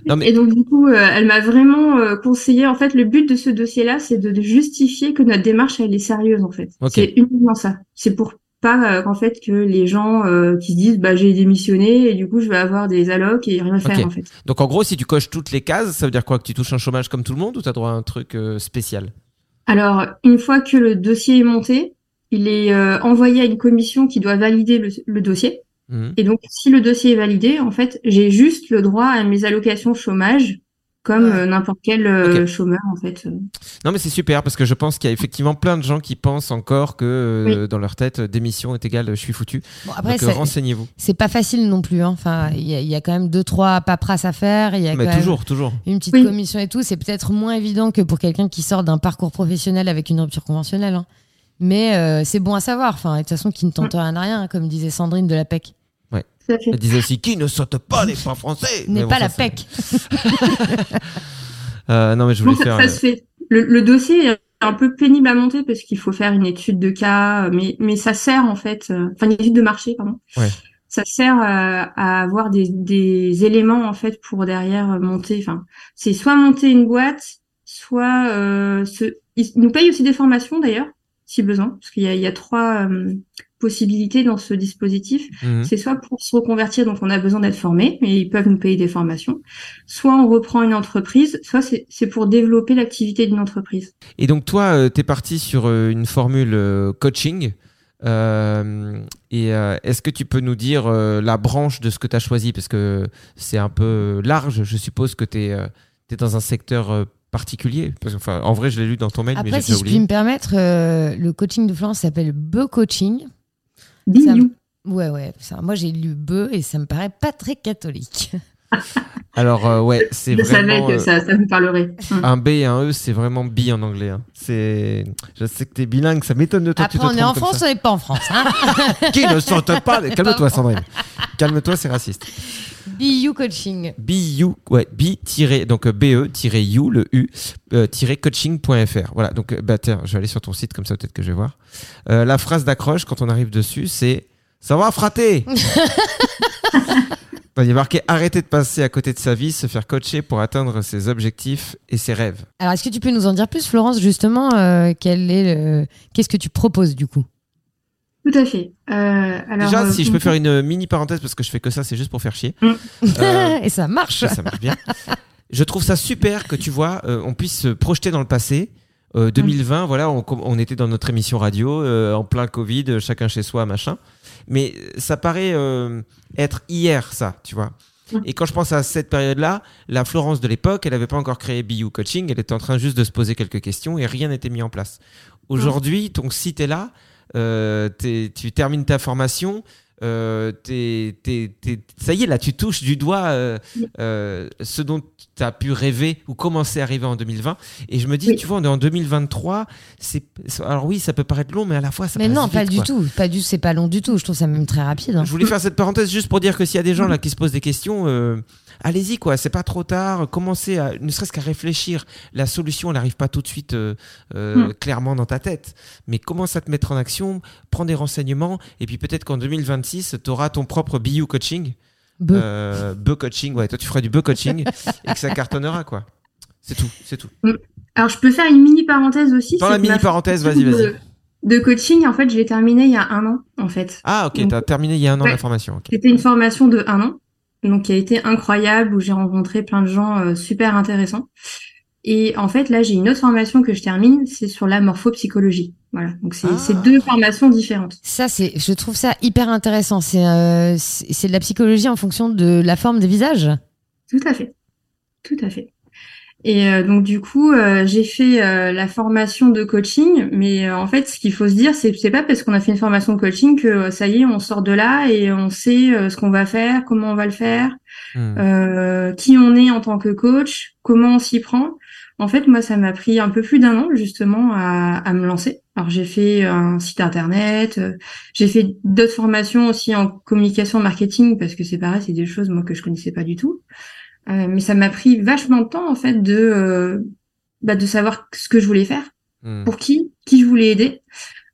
Non, mais Et donc du coup, euh, elle m'a vraiment euh, conseillé. En fait, le but de ce dossier-là, c'est de, de justifier que notre démarche elle est sérieuse. En fait, c'est uniquement ça. C'est pour pas euh, qu'en fait que les gens euh, qui se disent bah j'ai démissionné et du coup je vais avoir des allocs et rien faire en fait. Donc en gros, si tu coches toutes les cases, ça veut dire quoi? Que tu touches un chômage comme tout le monde ou tu as droit à un truc euh, spécial? Alors une fois que le dossier est monté, il est euh, envoyé à une commission qui doit valider le, le dossier. Mhm. Et donc si le dossier est validé, en fait, j'ai juste le droit à mes allocations chômage comme euh, n'importe quel euh, chômeur en fait. Non, mais c'est super parce que je pense qu'il y a effectivement plein de gens qui pensent encore que euh, dans leur tête, démission est égal, je suis foutu. Bon, après, Donc renseignez-vous. c'est pas facile non plus. hein. Enfin, il y, a- il y a quand même deux, trois paperasses à faire. Il y a Mais quand même toujours, toujours. une petite Oui. commission et tout. C'est peut-être moins évident que pour quelqu'un qui sort d'un parcours professionnel avec une rupture conventionnelle. hein. Mais euh, c'est bon à savoir. Enfin, de toute façon, qui ne tente rien à rien, comme disait Sandrine de la PEC. Fait. Elle disait aussi qui ne saute pas n'est pas français? N'est bon, pas ça, la PEC. Euh, non, mais je voulais ça, faire. ça euh, se fait. Le, le dossier est un peu pénible à monter parce qu'il faut faire une étude de cas, mais, mais ça sert en fait, euh, enfin une étude de marché, pardon. Ouais. Ça sert à, à avoir des, des éléments en fait pour derrière euh, monter. Enfin, c'est soit monter une boîte, soit euh, se... ils nous payent aussi des formations d'ailleurs, si besoin, parce qu'il y a, il y a trois euh, possibilités dans ce dispositif. mhm. C'est soit pour se reconvertir, donc on a besoin d'être formé, mais ils peuvent nous payer des formations. Soit on reprend une entreprise, soit c'est pour développer l'activité d'une entreprise. Et donc toi, tu es parti sur euh, une formule euh, coaching. Euh, et euh, est-ce que tu peux nous dire euh, la branche de ce que tu as choisi? Parce que c'est un peu large. Je suppose que tu es, dans un secteur euh, particulier. Parce que, enfin, en vrai, je l'ai lu dans ton mail, mais Après, j'ai si je puis oublié. me permettre, euh, le coaching de Florence s'appelle Be Coaching. Ça Bignou. Ouais, ouais. ça- moi, j'ai lu Be et ça me paraît pas très catholique. Alors, euh, ouais, c'est Je savais vraiment. que euh, ça, ça vous parlerait. Hum. Un B et un E, c'est vraiment bi en anglais. hein. C'est, je sais que t'es bilingue, ça m'étonne de toi. que Après, tu te on est en comme France, ça. on n'est pas en France. Hein Qui ne saute pas? Calme-toi, Sandrine. Calme-toi, c'est raciste. BU Coaching. BU, ouais, B tiré, donc euh, BE tiré U, le U, euh, tiré coaching.fr. Voilà, donc, euh, bah, tiens, je vais aller sur ton site, comme ça, peut-être que je vais voir. Euh, la phrase d'accroche, quand on arrive dessus, c'est Ça va, frater Il y a marqué Arrêtez de passer à côté de sa vie, se faire coacher pour atteindre ses objectifs et ses rêves. Alors, est-ce que tu peux nous en dire plus, Florence, justement, euh, quel est le... qu'est-ce que tu proposes du coup? Tout à fait. Euh, alors, Déjà, euh, si je peux faire une mini parenthèse, parce que je fais que ça, c'est juste pour faire chier. Mm. Euh, Et ça marche. ça marche bien. Je trouve ça super que tu vois, euh, on puisse se projeter dans le passé. Euh, 2020, voilà, on, était dans notre émission radio, euh, en plein Covid, euh, chacun chez soi, machin. Mais ça paraît euh, être hier, ça, tu vois. Et quand je pense à cette période-là, la Florence de l'époque, elle n'avait pas encore créé BU Coaching, elle était en train juste de se poser quelques questions et rien n'était mis en place. Aujourd'hui, ton site est là, euh, tu termines ta formation, euh, ça y est, là, tu touches du doigt euh, euh, ce dont tu as pu rêver ou commencer à rêver en 2020. Et je me dis, Oui. tu vois, on est en 2023. C'est, alors oui, ça peut paraître long, mais à la fois, ça Mais passe non, vite, pas du quoi. tout. Pas du, c'est pas long du tout. Je trouve ça même très rapide. hein. Je voulais faire cette parenthèse juste pour dire que s'il y a des gens là qui se posent des questions, allez-y quoi, c'est pas trop tard. Commencez à, ne serait-ce qu'à réfléchir. La solution, elle n'arrive pas tout de suite euh, euh, Mm. clairement dans ta tête, mais commence à te mettre en action, prends des renseignements, et puis peut-être qu'en 2026, tu auras ton propre BU coaching, Be. euh, be coaching. Ouais, toi tu feras du be coaching et que ça cartonnera quoi. C'est tout, c'est tout. Alors, je peux faire une mini parenthèse aussi. Dans la mini parenthèse, vas-y, vas-y. De, de coaching, en fait, je l'ai terminée il y a un an, en fait. Ah ok, t'as terminé il y a un an Ouais. la formation. C'était une formation de un an, donc qui a été incroyable, où j'ai rencontré plein de gens euh, super intéressants. Et en fait, là, j'ai une autre formation que je termine, c'est sur la morphopsychologie. Voilà, donc c'est Ah. deux formations différentes. Ça, c'est, je trouve ça hyper intéressant. C'est, euh, de la psychologie en fonction de la forme des visages? Tout à fait, tout à fait. Et euh, donc du coup, euh, j'ai fait euh, la formation de coaching, mais euh, en fait, ce qu'il faut se dire, c'est c'est pas parce qu'on a fait une formation de coaching que euh, ça y est, on sort de là et on sait euh, ce qu'on va faire, comment on va le faire. Hmm. euh, qui on est en tant que coach, comment on s'y prend. En fait, moi, ça m'a pris un peu plus d'un an justement à, à me lancer. Alors, j'ai fait un site internet, euh, j'ai fait d'autres formations aussi en communication marketing parce que c'est pareil, c'est des choses moi que je connaissais pas du tout. Euh, mais ça m'a pris vachement de temps en fait de euh, bah, de savoir ce que je voulais faire, Hmm. pour qui, qui je voulais aider.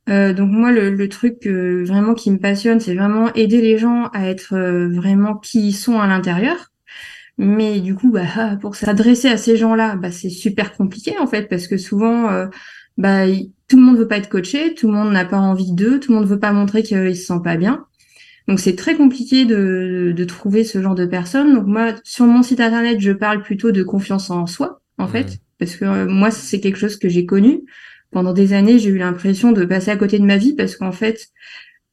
Euh, donc moi, le, le truc euh, vraiment qui me passionne, c'est vraiment aider les gens à être euh, vraiment qui ils sont à l'intérieur. Mais du coup, bah, ah, pour s'adresser à ces gens-là, bah, c'est super compliqué en fait, parce que souvent, euh, bah, tout le monde veut pas être coaché, tout le monde n'a pas envie d'eux, tout le monde veut pas montrer qu'il se sent pas bien. Donc c'est très compliqué de, de trouver ce genre de personnes. Donc moi, sur mon site internet, je parle plutôt de confiance en soi, en fait, parce que euh, moi, c'est quelque chose que j'ai connu. Pendant des années, j'ai eu l'impression de passer à côté de ma vie parce qu'en fait,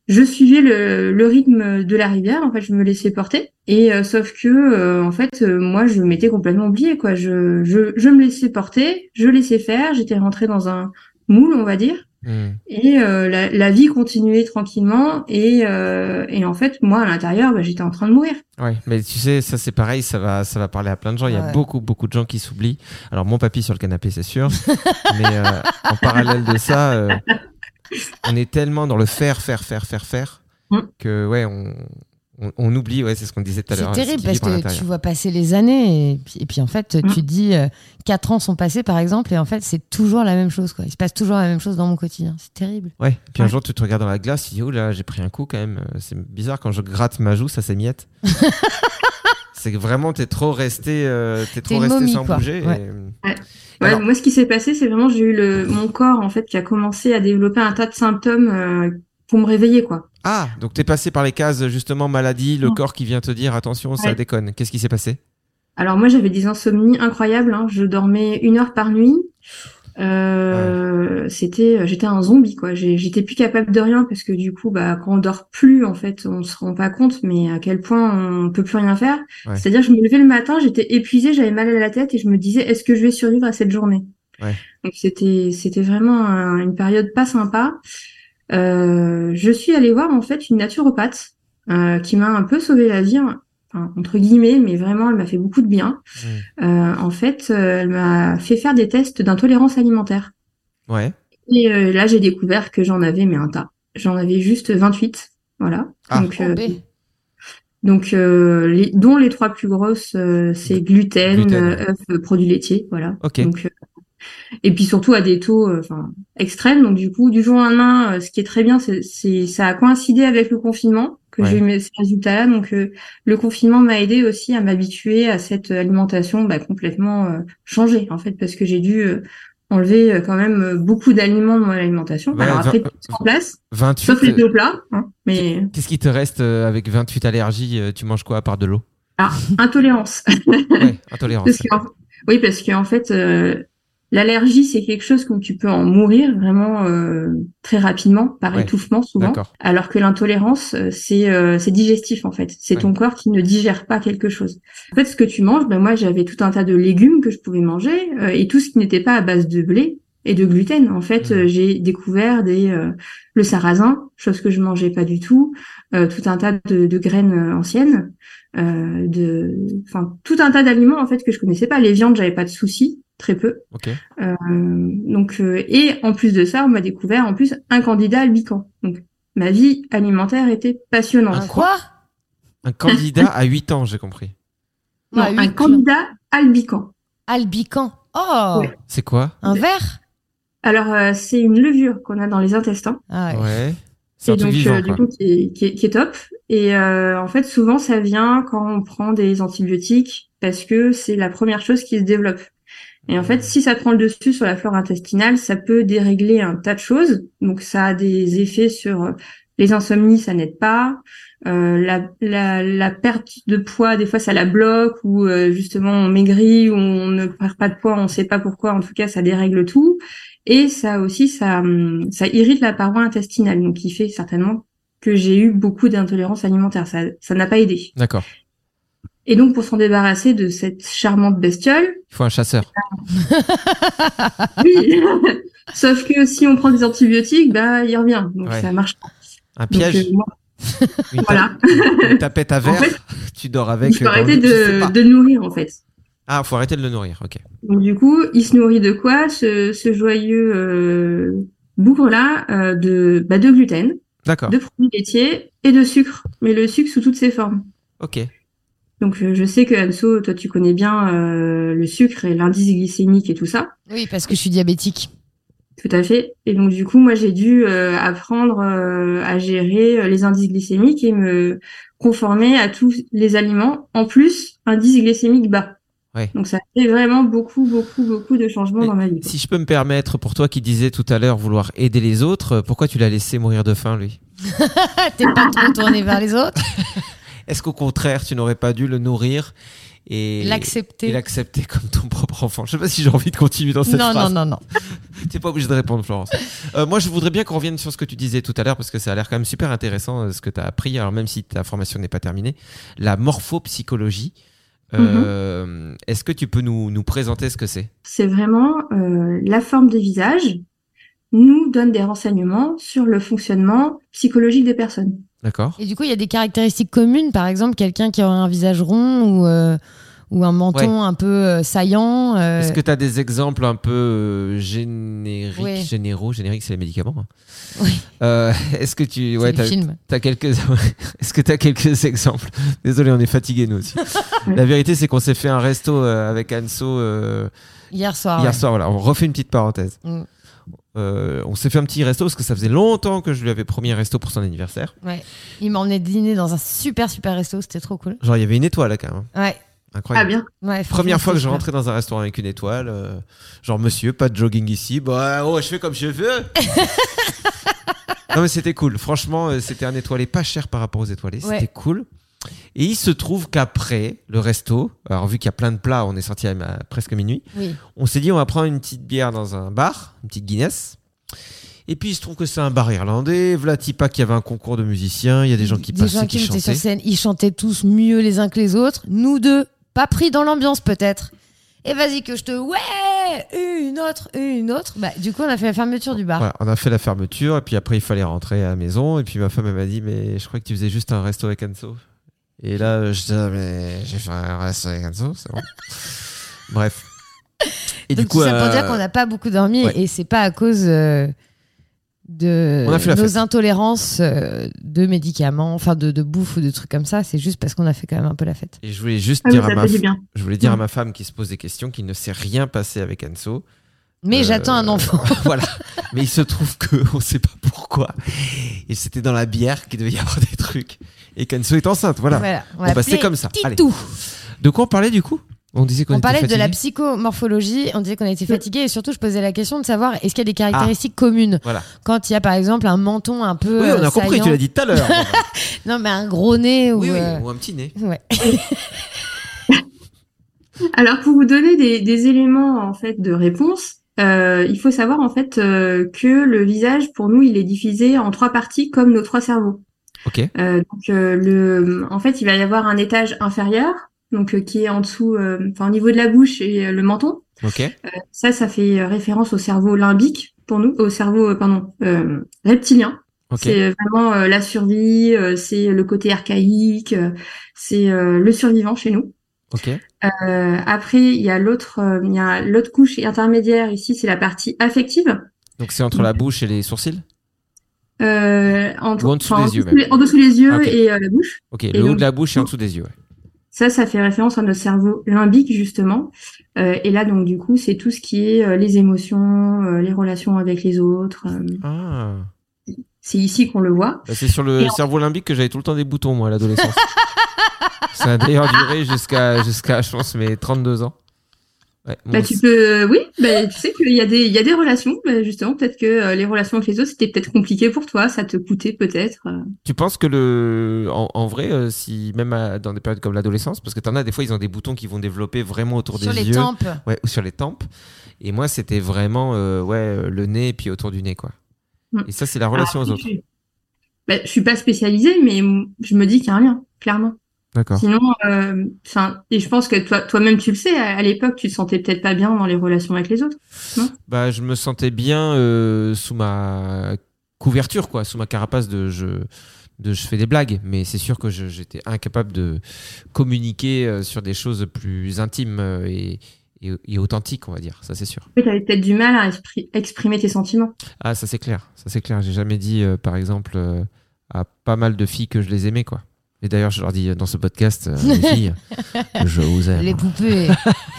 je suivais le, le rythme de la rivière. En fait, je me laissais porter. Et euh, sauf que, euh, en fait, euh, moi, je m'étais complètement oubliée. Quoi, je, je, je me laissais porter, je laissais faire. J'étais rentrée dans un moule, on va dire. Hmm. Et euh, la, la vie continuait tranquillement. Et, euh, et en fait, moi, à l'intérieur, bah, j'étais en train de mourir. Ouais, mais tu sais, ça c'est pareil, ça va, ça va parler à plein de gens. Il y a beaucoup, beaucoup de gens qui s'oublient. Alors mon papy sur le canapé, c'est sûr. mais euh, en parallèle de ça, euh, on est tellement dans le faire, faire, faire, faire, faire Mm. que ouais, on, on, on oublie. Ouais, c'est ce qu'on disait tout à C'est l'heure. terrible ce parce que tu vois passer les années et puis, et puis en fait, Mm. tu te dis euh, quatre ans sont passés par exemple et en fait, c'est toujours la même chose. Quoi. Il se passe toujours la même chose dans mon quotidien. C'est terrible. Ouais. Puis un jour, tu te regardes dans la glace, tu dis oh là, j'ai pris un coup quand même. Euh, C'est bizarre quand je gratte ma joue, ça s'émiette. c'est que vraiment, t'es trop resté, euh, t'es trop resté momie, sans quoi. bouger. Ouais. et- Ouais, Alors- moi, ce qui s'est passé, c'est vraiment, j'ai eu le, mon corps, en fait, qui a commencé à développer un tas de symptômes euh, pour me réveiller, quoi. Ah, donc t'es passé par les cases justement maladie, le corps qui vient te dire attention, ça Ouais. déconne. Qu'est-ce qui s'est passé? Alors moi j'avais des insomnies incroyables, hein. je dormais une heure par nuit. Euh, c'était, j'étais un zombie quoi. J'étais plus capable de rien parce que du coup, bah, quand on dort plus, en fait, on se rend pas compte, mais à quel point on peut plus rien faire. Ouais. C'est-à-dire, que je me levais le matin, j'étais épuisée, j'avais mal à la tête et je me disais, est-ce que je vais survivre à cette journée? Ouais. Donc c'était, c'était vraiment un- une période pas sympa. Euh, je suis allée voir en fait une naturopathe euh, qui m'a un peu sauvé la vie, enfin, entre guillemets, mais vraiment elle m'a fait beaucoup de bien. Mm. Euh, en fait, euh, elle m'a fait faire des tests d'intolérance alimentaire. Ouais. Et euh, là, j'ai découvert que j'en avais mais un tas. J'en avais juste 28, voilà. Ah. Donc, euh, Oh, donc euh, les, dont les trois plus grosses, euh, c'est gluten, Gluten, œufs, produits laitiers, voilà. Ok. Donc, euh, et puis surtout à des taux, euh, enfin, extrêmes. Donc du coup, du jour au lendemain, euh, ce qui est très bien, c'est, ça a coïncidé avec le confinement que Ouais. j'ai eu ces résultats-là. Donc euh, le confinement m'a aidé aussi à m'habituer à cette alimentation bah, complètement euh, changée en fait, parce que j'ai dû euh, enlever euh, quand même beaucoup d'aliments de mon alimentation. Alors après, tout en place, 28. sauf les deux plats, hein, mais Qu'est-ce qui te reste avec 28 allergies Tu manges quoi à part de l'eau? Ah, intolérance. Ouais, intolérance. Parce qu'en- oui, parce qu'en fait, euh, l'allergie, c'est quelque chose où tu peux en mourir vraiment euh, très rapidement, par Ouais, étouffement souvent. Alors que l'intolérance, euh, c'est euh, c'est digestif en fait. C'est ton corps qui ne digère pas quelque chose. En fait, ce que tu manges, ben moi j'avais tout un tas de légumes que je pouvais manger euh, et tout ce qui n'était pas à base de blé et de gluten. En fait, euh, j'ai découvert des euh, le sarrasin, chose que je mangeais pas du tout, euh, tout un tas de, de graines anciennes, euh, de, enfin tout un tas d'aliments en fait que je connaissais pas. Les viandes, j'avais pas de soucis, très peu. Euh, donc, euh, et en plus de ça, on m'a découvert en plus un candidat albican. Donc, ma vie alimentaire était passionnante. Un quoi? Un candidat à 8 ans, j'ai compris. Non, un candidat albican. Albican. Oh Ouais. C'est quoi? Un verre Alors, euh, c'est une levure qu'on a dans les intestins. ah, ouais. Ouais. C'est donc, vivant, euh, du coup, qui est, qui est- qui est top. Et euh, en fait, souvent, ça vient quand on prend des antibiotiques parce que c'est la première chose qui se développe. Et en fait, si ça prend le dessus sur la flore intestinale, ça peut dérégler un tas de choses. Donc, ça a des effets sur euh, les insomnies, ça n'aide pas. Euh, la, la, la perte de poids, des fois, ça la bloque ou euh, justement on maigrit ou on ne perd pas de poids, on ne sait pas pourquoi. En tout cas, ça dérègle tout. Et ça aussi, ça, hum, ça irrite la paroi intestinale, donc qui fait certainement que j'ai eu beaucoup d'intolérance alimentaire. Ça, ça n'a pas aidé. D'accord. Et donc, pour s'en débarrasser de cette charmante bestiole, Il faut un chasseur. oui. Sauf que si on prend des antibiotiques, bah, il revient. Donc, Ouais. ça marche pas. Un Donc, piège. euh, moi, Une, ta- voilà. une tapette à En verre. fait, tu dors avec. il faut euh, arrêter de, de le nourrir, en fait. Ah, faut arrêter de le nourrir. Ok. Donc, du coup, il se nourrit de quoi, ce, ce joyeux euh, bougre-là euh, de, bah, de gluten, D'accord. de produits laitiers et de sucre. Mais le sucre sous toutes ses formes. Ok. Donc je sais que Anso, toi tu connais bien euh, le sucre et l'indice glycémique et tout ça, Oui, parce que je suis diabétique. tout à fait. Et donc du coup moi j'ai dû euh, apprendre euh, à gérer euh, les indices glycémiques et me conformer à tous les aliments. En plus, indice glycémique bas. Ouais. Donc ça fait vraiment beaucoup beaucoup beaucoup de changements Mais dans ma vie. Si je peux me permettre, pour toi qui disais tout à l'heure vouloir aider les autres, pourquoi tu l'as laissé mourir de faim, lui? T'es pas trop tourné vers les autres? Est-ce qu'au contraire, tu n'aurais pas dû le nourrir et L'accepter. et l'accepter comme ton propre enfant? Je sais pas si j'ai envie de continuer dans cette Non, non, phrase. non, non. T'es pas obligé de répondre, Florence. Euh, moi, je voudrais bien qu'on revienne sur ce que tu disais tout à l'heure, parce que ça a l'air quand même super intéressant euh, ce que tu as appris, alors même si ta formation n'est pas terminée. La morphopsychologie. Euh, Est-ce que tu peux nous, nous présenter ce que c'est? C'est vraiment euh, la forme des visages nous donne des renseignements sur le fonctionnement psychologique des personnes. D'accord Et du coup, il y a des caractéristiques communes, par exemple, quelqu'un qui aurait un visage rond ou, euh, ou un menton un peu euh, saillant. euh, Est-ce que tu as des exemples un peu génériques, Ouais. généraux? Génériques, c'est les médicaments. hein. Oui. Euh, Est-ce que tu. Ouais, t'as quelques. Est-ce que tu as quelques exemples? Désolé, on est fatigués, nous aussi. La vérité, c'est qu'on s'est fait un resto avec Anso euh, Hier soir. hier ouais. soir. Voilà, on refait une petite parenthèse. Mm. Euh, on s'est fait un petit resto parce que ça faisait longtemps que je lui avais promis un resto pour son anniversaire. Ouais. Il m'emmenait dîner dans un super, super resto, c'était trop cool. Genre, il y avait une étoile là, quand même. Ouais. Ah Incroyable. bien. ouais Première fois que je rentrais dans un restaurant avec une étoile, euh, genre monsieur, pas de jogging ici, bah oh, je fais comme je veux. non mais c'était cool, franchement, euh, c'était un étoilé pas cher par rapport aux étoilés, Ouais. c'était cool. Et il se trouve qu'après le resto, alors vu qu'il y a plein de plats, on est sorti à, à presque minuit, Oui. on s'est dit on va prendre une petite bière dans un bar, une petite Guinness. Et puis il se trouve que c'est un bar irlandais. Vlatipa qui avait un concours de musiciens. Il y a des gens qui Des passaient, gens qui qui chantaient. sur scène, ils chantaient tous mieux les uns que les autres. Nous deux, pas pris dans l'ambiance peut-être. Et vas-y que je te ouais une autre une autre. Bah du coup on a fait la fermeture du bar. Voilà, on a fait la fermeture et puis après il fallait rentrer à la maison et puis ma femme elle m'a dit mais je crois que tu faisais juste un resto avec Anso. Et là je dis ah, mais j'ai fait un resto avec Anso, c'est bon. Bref. Et Donc du coup tout ça pour euh, dire qu'on n'a pas beaucoup dormi ouais. et c'est pas à cause euh, de On a fait la nos fête. intolérances euh, de médicaments, enfin de, de bouffe ou de trucs comme ça. C'est juste parce qu'on a fait quand même un peu la fête. et je voulais juste Ah dire à ma f- je voulais dire à Mm. ma femme qui se pose des questions qu'il ne s'est rien passé avec Anso. Mais Euh, j'attends un enfant. voilà. Mais il se trouve que on sait pas pourquoi. Et c'était dans la bière qu'il devait y avoir des trucs. Et qu'Anso est enceinte. Voilà. Voilà, on Bon, bah, c'est comme ça. Allez. Titou. De quoi on parlait du coup? On disait qu'on On était parlait de la psychomorphologie, on disait qu'on était fatigué et surtout je posais la question de savoir est-ce qu'il y a des caractéristiques communes? Voilà. quand il y a par exemple un menton un peu Oui, on a euh, compris, tu l'as dit tout à l'heure. Non mais un gros nez ou oui, oui, euh, ou un petit nez. ouais. Alors pour vous donner des, des éléments en fait de réponse, euh, il faut savoir en fait euh, que le visage pour nous il est divisé en trois parties comme nos trois cerveaux. Ok. Euh, donc euh, le, en fait il va y avoir un étage inférieur donc euh, qui est en dessous, euh, enfin au niveau de la bouche et le menton. Ok. Ça ça fait référence au cerveau limbique pour nous, au cerveau pardon euh, reptilien. Ok. C'est vraiment euh, la survie, euh, c'est le côté archaïque, euh, c'est euh, le survivant chez nous. Ok. Euh, après, il y a l'autre, il y a l'autre couche intermédiaire ici, c'est la partie affective. Donc c'est entre la bouche et les sourcils? Euh, entre, en dessous enfin, des yeux, dessous en dessous les yeux et euh, la bouche. Ok. Et le haut donc, de la bouche et en dessous des yeux. ouais. Ça, ça fait référence à notre cerveau limbique justement. Euh, et là, donc du coup, c'est tout ce qui est les émotions, les relations avec les autres. Ah. c'est ici qu'on le voit. Bah, c'est sur le Et en- cerveau limbique que j'avais tout le temps des boutons, moi, à l'adolescence. Ça a d'ailleurs duré jusqu'à, jusqu'à, je pense, mes 32 ans. Ouais, Bah, tu peux, oui, bah, tu sais qu'il y a des, il y a des relations. Bah, justement, peut-être que euh, les relations avec les autres, c'était peut-être compliqué pour toi, ça te coûtait peut-être. euh. Tu penses que le, en, en vrai, euh, si même à- dans des périodes comme l'adolescence, parce que t'en as des fois, ils ont des boutons qui vont développer vraiment autour sur des les yeux, tempes. ouais, ou sur les tempes. Et moi, c'était vraiment, euh, ouais, le nez et puis autour du nez, quoi. Mm. Et ça, c'est la relation Alors, aux autres. je- Bah, je suis pas spécialisée, mais je me dis qu'il y a un lien, clairement. D'accord. Sinon, euh, enfin, et je pense que toi, toi-même, tu le sais, à, à l'époque, tu te sentais peut-être pas bien dans les relations avec les autres. Bah, je me sentais bien euh, sous ma couverture, quoi, sous ma carapace de je, de je fais des blagues, mais c'est sûr que j'étais incapable de communiquer euh, sur des choses plus intimes euh, et, et, et authentiques, on va dire. Ça, c'est sûr. Tu avais peut-être du mal à expri- exprimer tes sentiments. Ah, ça c'est clair. Ça c'est clair. J'ai jamais dit, euh, par exemple, euh, à pas mal de filles que je les aimais, quoi. Et d'ailleurs, je leur dis euh, dans ce podcast, euh, les filles, je vous aime. Les poupées.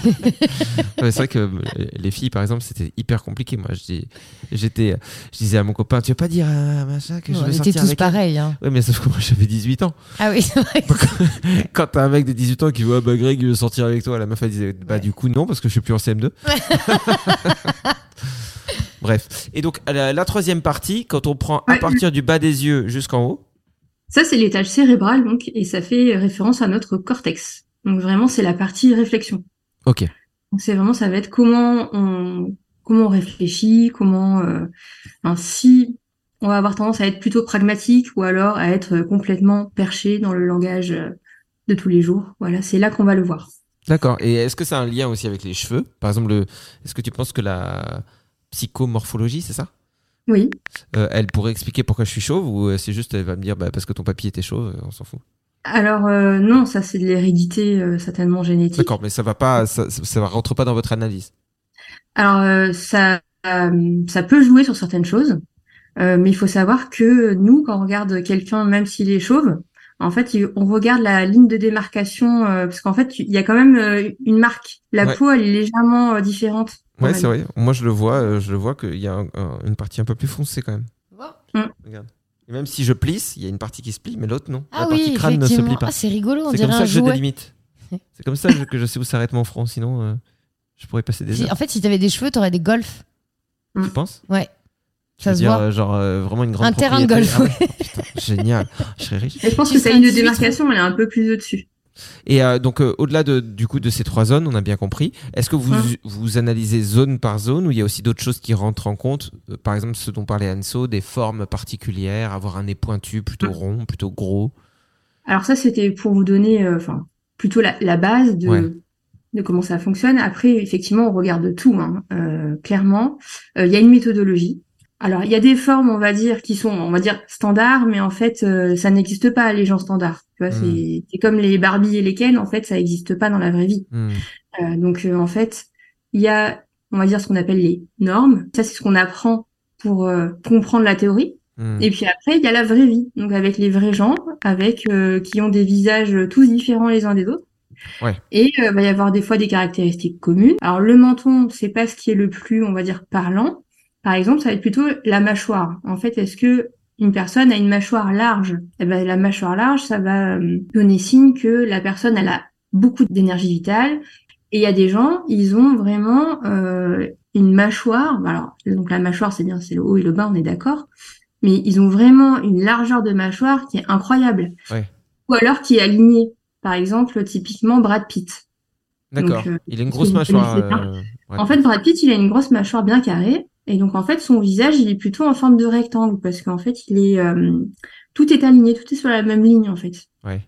C'est vrai que euh, les filles, par exemple, c'était hyper compliqué. Moi, je dis- j'étais, je disais à mon copain, tu veux pas dire à machin que je on vais était sortir tous avec pareils. Hein. Ouais, mais sauf que moi, j'avais 18 ans. Ah oui, c'est vrai. Quand t'as un mec de 18 ans qui veut, ah bah Greg, il veut sortir avec toi, la meuf, elle disait, bah Ouais. du coup, non, parce que je suis plus en CM2. Bref. Et donc, la, la troisième partie, quand on prend à partir du bas des yeux jusqu'en haut, Ça, c'est l'étage cérébral, donc, et ça fait référence à notre cortex. Donc vraiment, c'est la partie réflexion. ok. Donc c'est vraiment, ça va être comment on, comment on réfléchit, comment, euh, enfin, si on va avoir tendance à être plutôt pragmatique ou alors à être complètement perché dans le langage euh, de tous les jours. Voilà, c'est là qu'on va le voir. D'accord. Et est-ce que ça a un lien aussi avec les cheveux? Par exemple, le... est-ce que tu penses que la psychomorphologie, c'est ça? Oui. Euh, Elle pourrait expliquer pourquoi je suis chauve ou euh, c'est juste, elle va me dire, bah, parce que ton papy était chauve, euh, on s'en fout. Alors euh, non, ça c'est de l'hérédité euh, certainement génétique. D'accord, mais ça va pas, ça, rentre pas dans votre analyse. Alors ça, ça peut jouer sur certaines choses, mais il faut savoir que nous, quand on regarde quelqu'un, même s'il est chauve, en fait, on regarde la ligne de démarcation euh, parce qu'en fait, il y a quand même euh, une marque. La Ouais. peau, elle est légèrement euh, différente. Ouais, c'est vrai. Moi, je le vois, euh, je le vois qu'il y a un- un- une partie un peu plus foncée quand même. Mm. Regarde. Et même si je plisse, il y a une partie qui se plie, mais l'autre non. Ah la partie oui, crâne ne se effectivement. plie pas. Ah, c'est rigolo, c'est comme ça que je délimite. c'est comme ça que je- sais où s'arrête mon front, sinon euh, je pourrais passer des heures. en fait, si t'avais des cheveux, t'aurais des golfs. Tu penses? Ouais. Ça se dire voit. euh, genre euh, vraiment une grande Un terrain de golf, Ah ouais. Putain, génial. Je serais riche. Et je pense Tu que serais sa ligne de un citron. démarcation, elle est un peu plus au-dessus. Et euh, donc, euh, au-delà de, du coup de ces trois zones, on a bien compris. Est-ce que vous, Hum. vous analysez zone par zone ou il y a aussi d'autres choses qui rentrent en compte Euh, Par exemple, ce dont parlait Anso, des formes particulières, avoir un nez pointu, plutôt Hum. rond, plutôt gros? Alors ça, c'était pour vous donner, euh, enfin, plutôt la, la base de, Ouais. de comment ça fonctionne. Après, effectivement, on regarde tout, hein, euh, clairement. Euh, Il y a une méthodologie. Alors, il y a des formes, on va dire, qui sont, on va dire, standards, mais en fait, euh, ça n'existe pas, les gens standards. Tu vois, c'est, c'est comme les Barbie et les Ken, en fait, ça n'existe pas dans la vraie vie. Hmm. Euh, donc, euh, en fait, il y a, on va dire, ce qu'on appelle les normes. Ça, c'est ce qu'on apprend pour euh, comprendre la théorie. Hmm. Et puis après, il y a la vraie vie, donc avec les vrais gens, avec euh, qui ont des visages tous différents les uns des autres. Ouais. Et euh, va y avoir des fois des caractéristiques communes. Alors le menton, c'est pas ce qui est le plus, on va dire, parlant. Par exemple, ça va être plutôt la mâchoire. En fait, est-ce que une personne a une mâchoire large? Eh ben, la mâchoire large, ça va euh, donner signe que la personne elle a beaucoup d'énergie vitale. Et il y a des gens, ils ont vraiment euh, une mâchoire. Alors donc la mâchoire, c'est bien, c'est le haut et le bas, on est d'accord mais ils ont vraiment une largeur de mâchoire qui est incroyable. Ouais. Ou alors qui est alignée. Par exemple, typiquement Brad Pitt. D'accord. Euh, il a une grosse mâchoire. euh, ouais. En fait, Brad Pitt, il a une grosse mâchoire bien carrée. Et donc, en fait, son visage, il est plutôt en forme de rectangle parce qu'en fait, il est, euh, tout est aligné, tout est sur la même ligne, en fait. Ouais.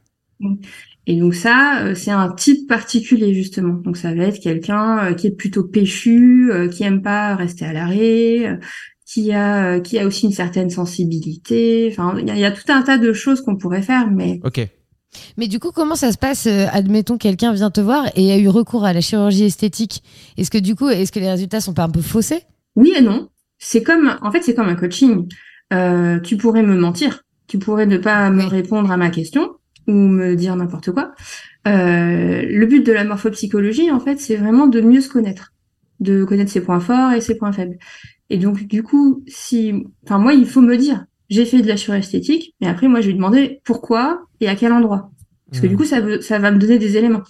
Et donc ça, euh, c'est un type particulier justement. Donc ça va être quelqu'un euh, qui est plutôt péchu, euh, qui aime pas rester à l'arrêt, euh, qui a euh, qui a aussi une certaine sensibilité. Enfin, il y, a- il y a tout un tas de choses qu'on pourrait faire, mais Ok. Mais du coup, comment ça se passe euh, Admettons, quelqu'un vient te voir et a eu recours à la chirurgie esthétique? Est-ce que du coup, est-ce que les résultats sont pas un peu faussés? Oui et non. C'est comme, en fait, c'est comme un coaching. Euh, tu pourrais me mentir, tu pourrais ne pas me répondre à ma question ou me dire n'importe quoi. Euh, le but de la morphopsychologie, en fait, c'est vraiment de mieux se connaître, de connaître ses points forts et ses points faibles. Et donc, du coup, si, enfin, moi, il faut me dire, j'ai fait de la chirurgie esthétique, mais après, moi, je vais demander pourquoi et à quel endroit. Parce que Hmm. du coup, ça, veut- ça va me donner des éléments.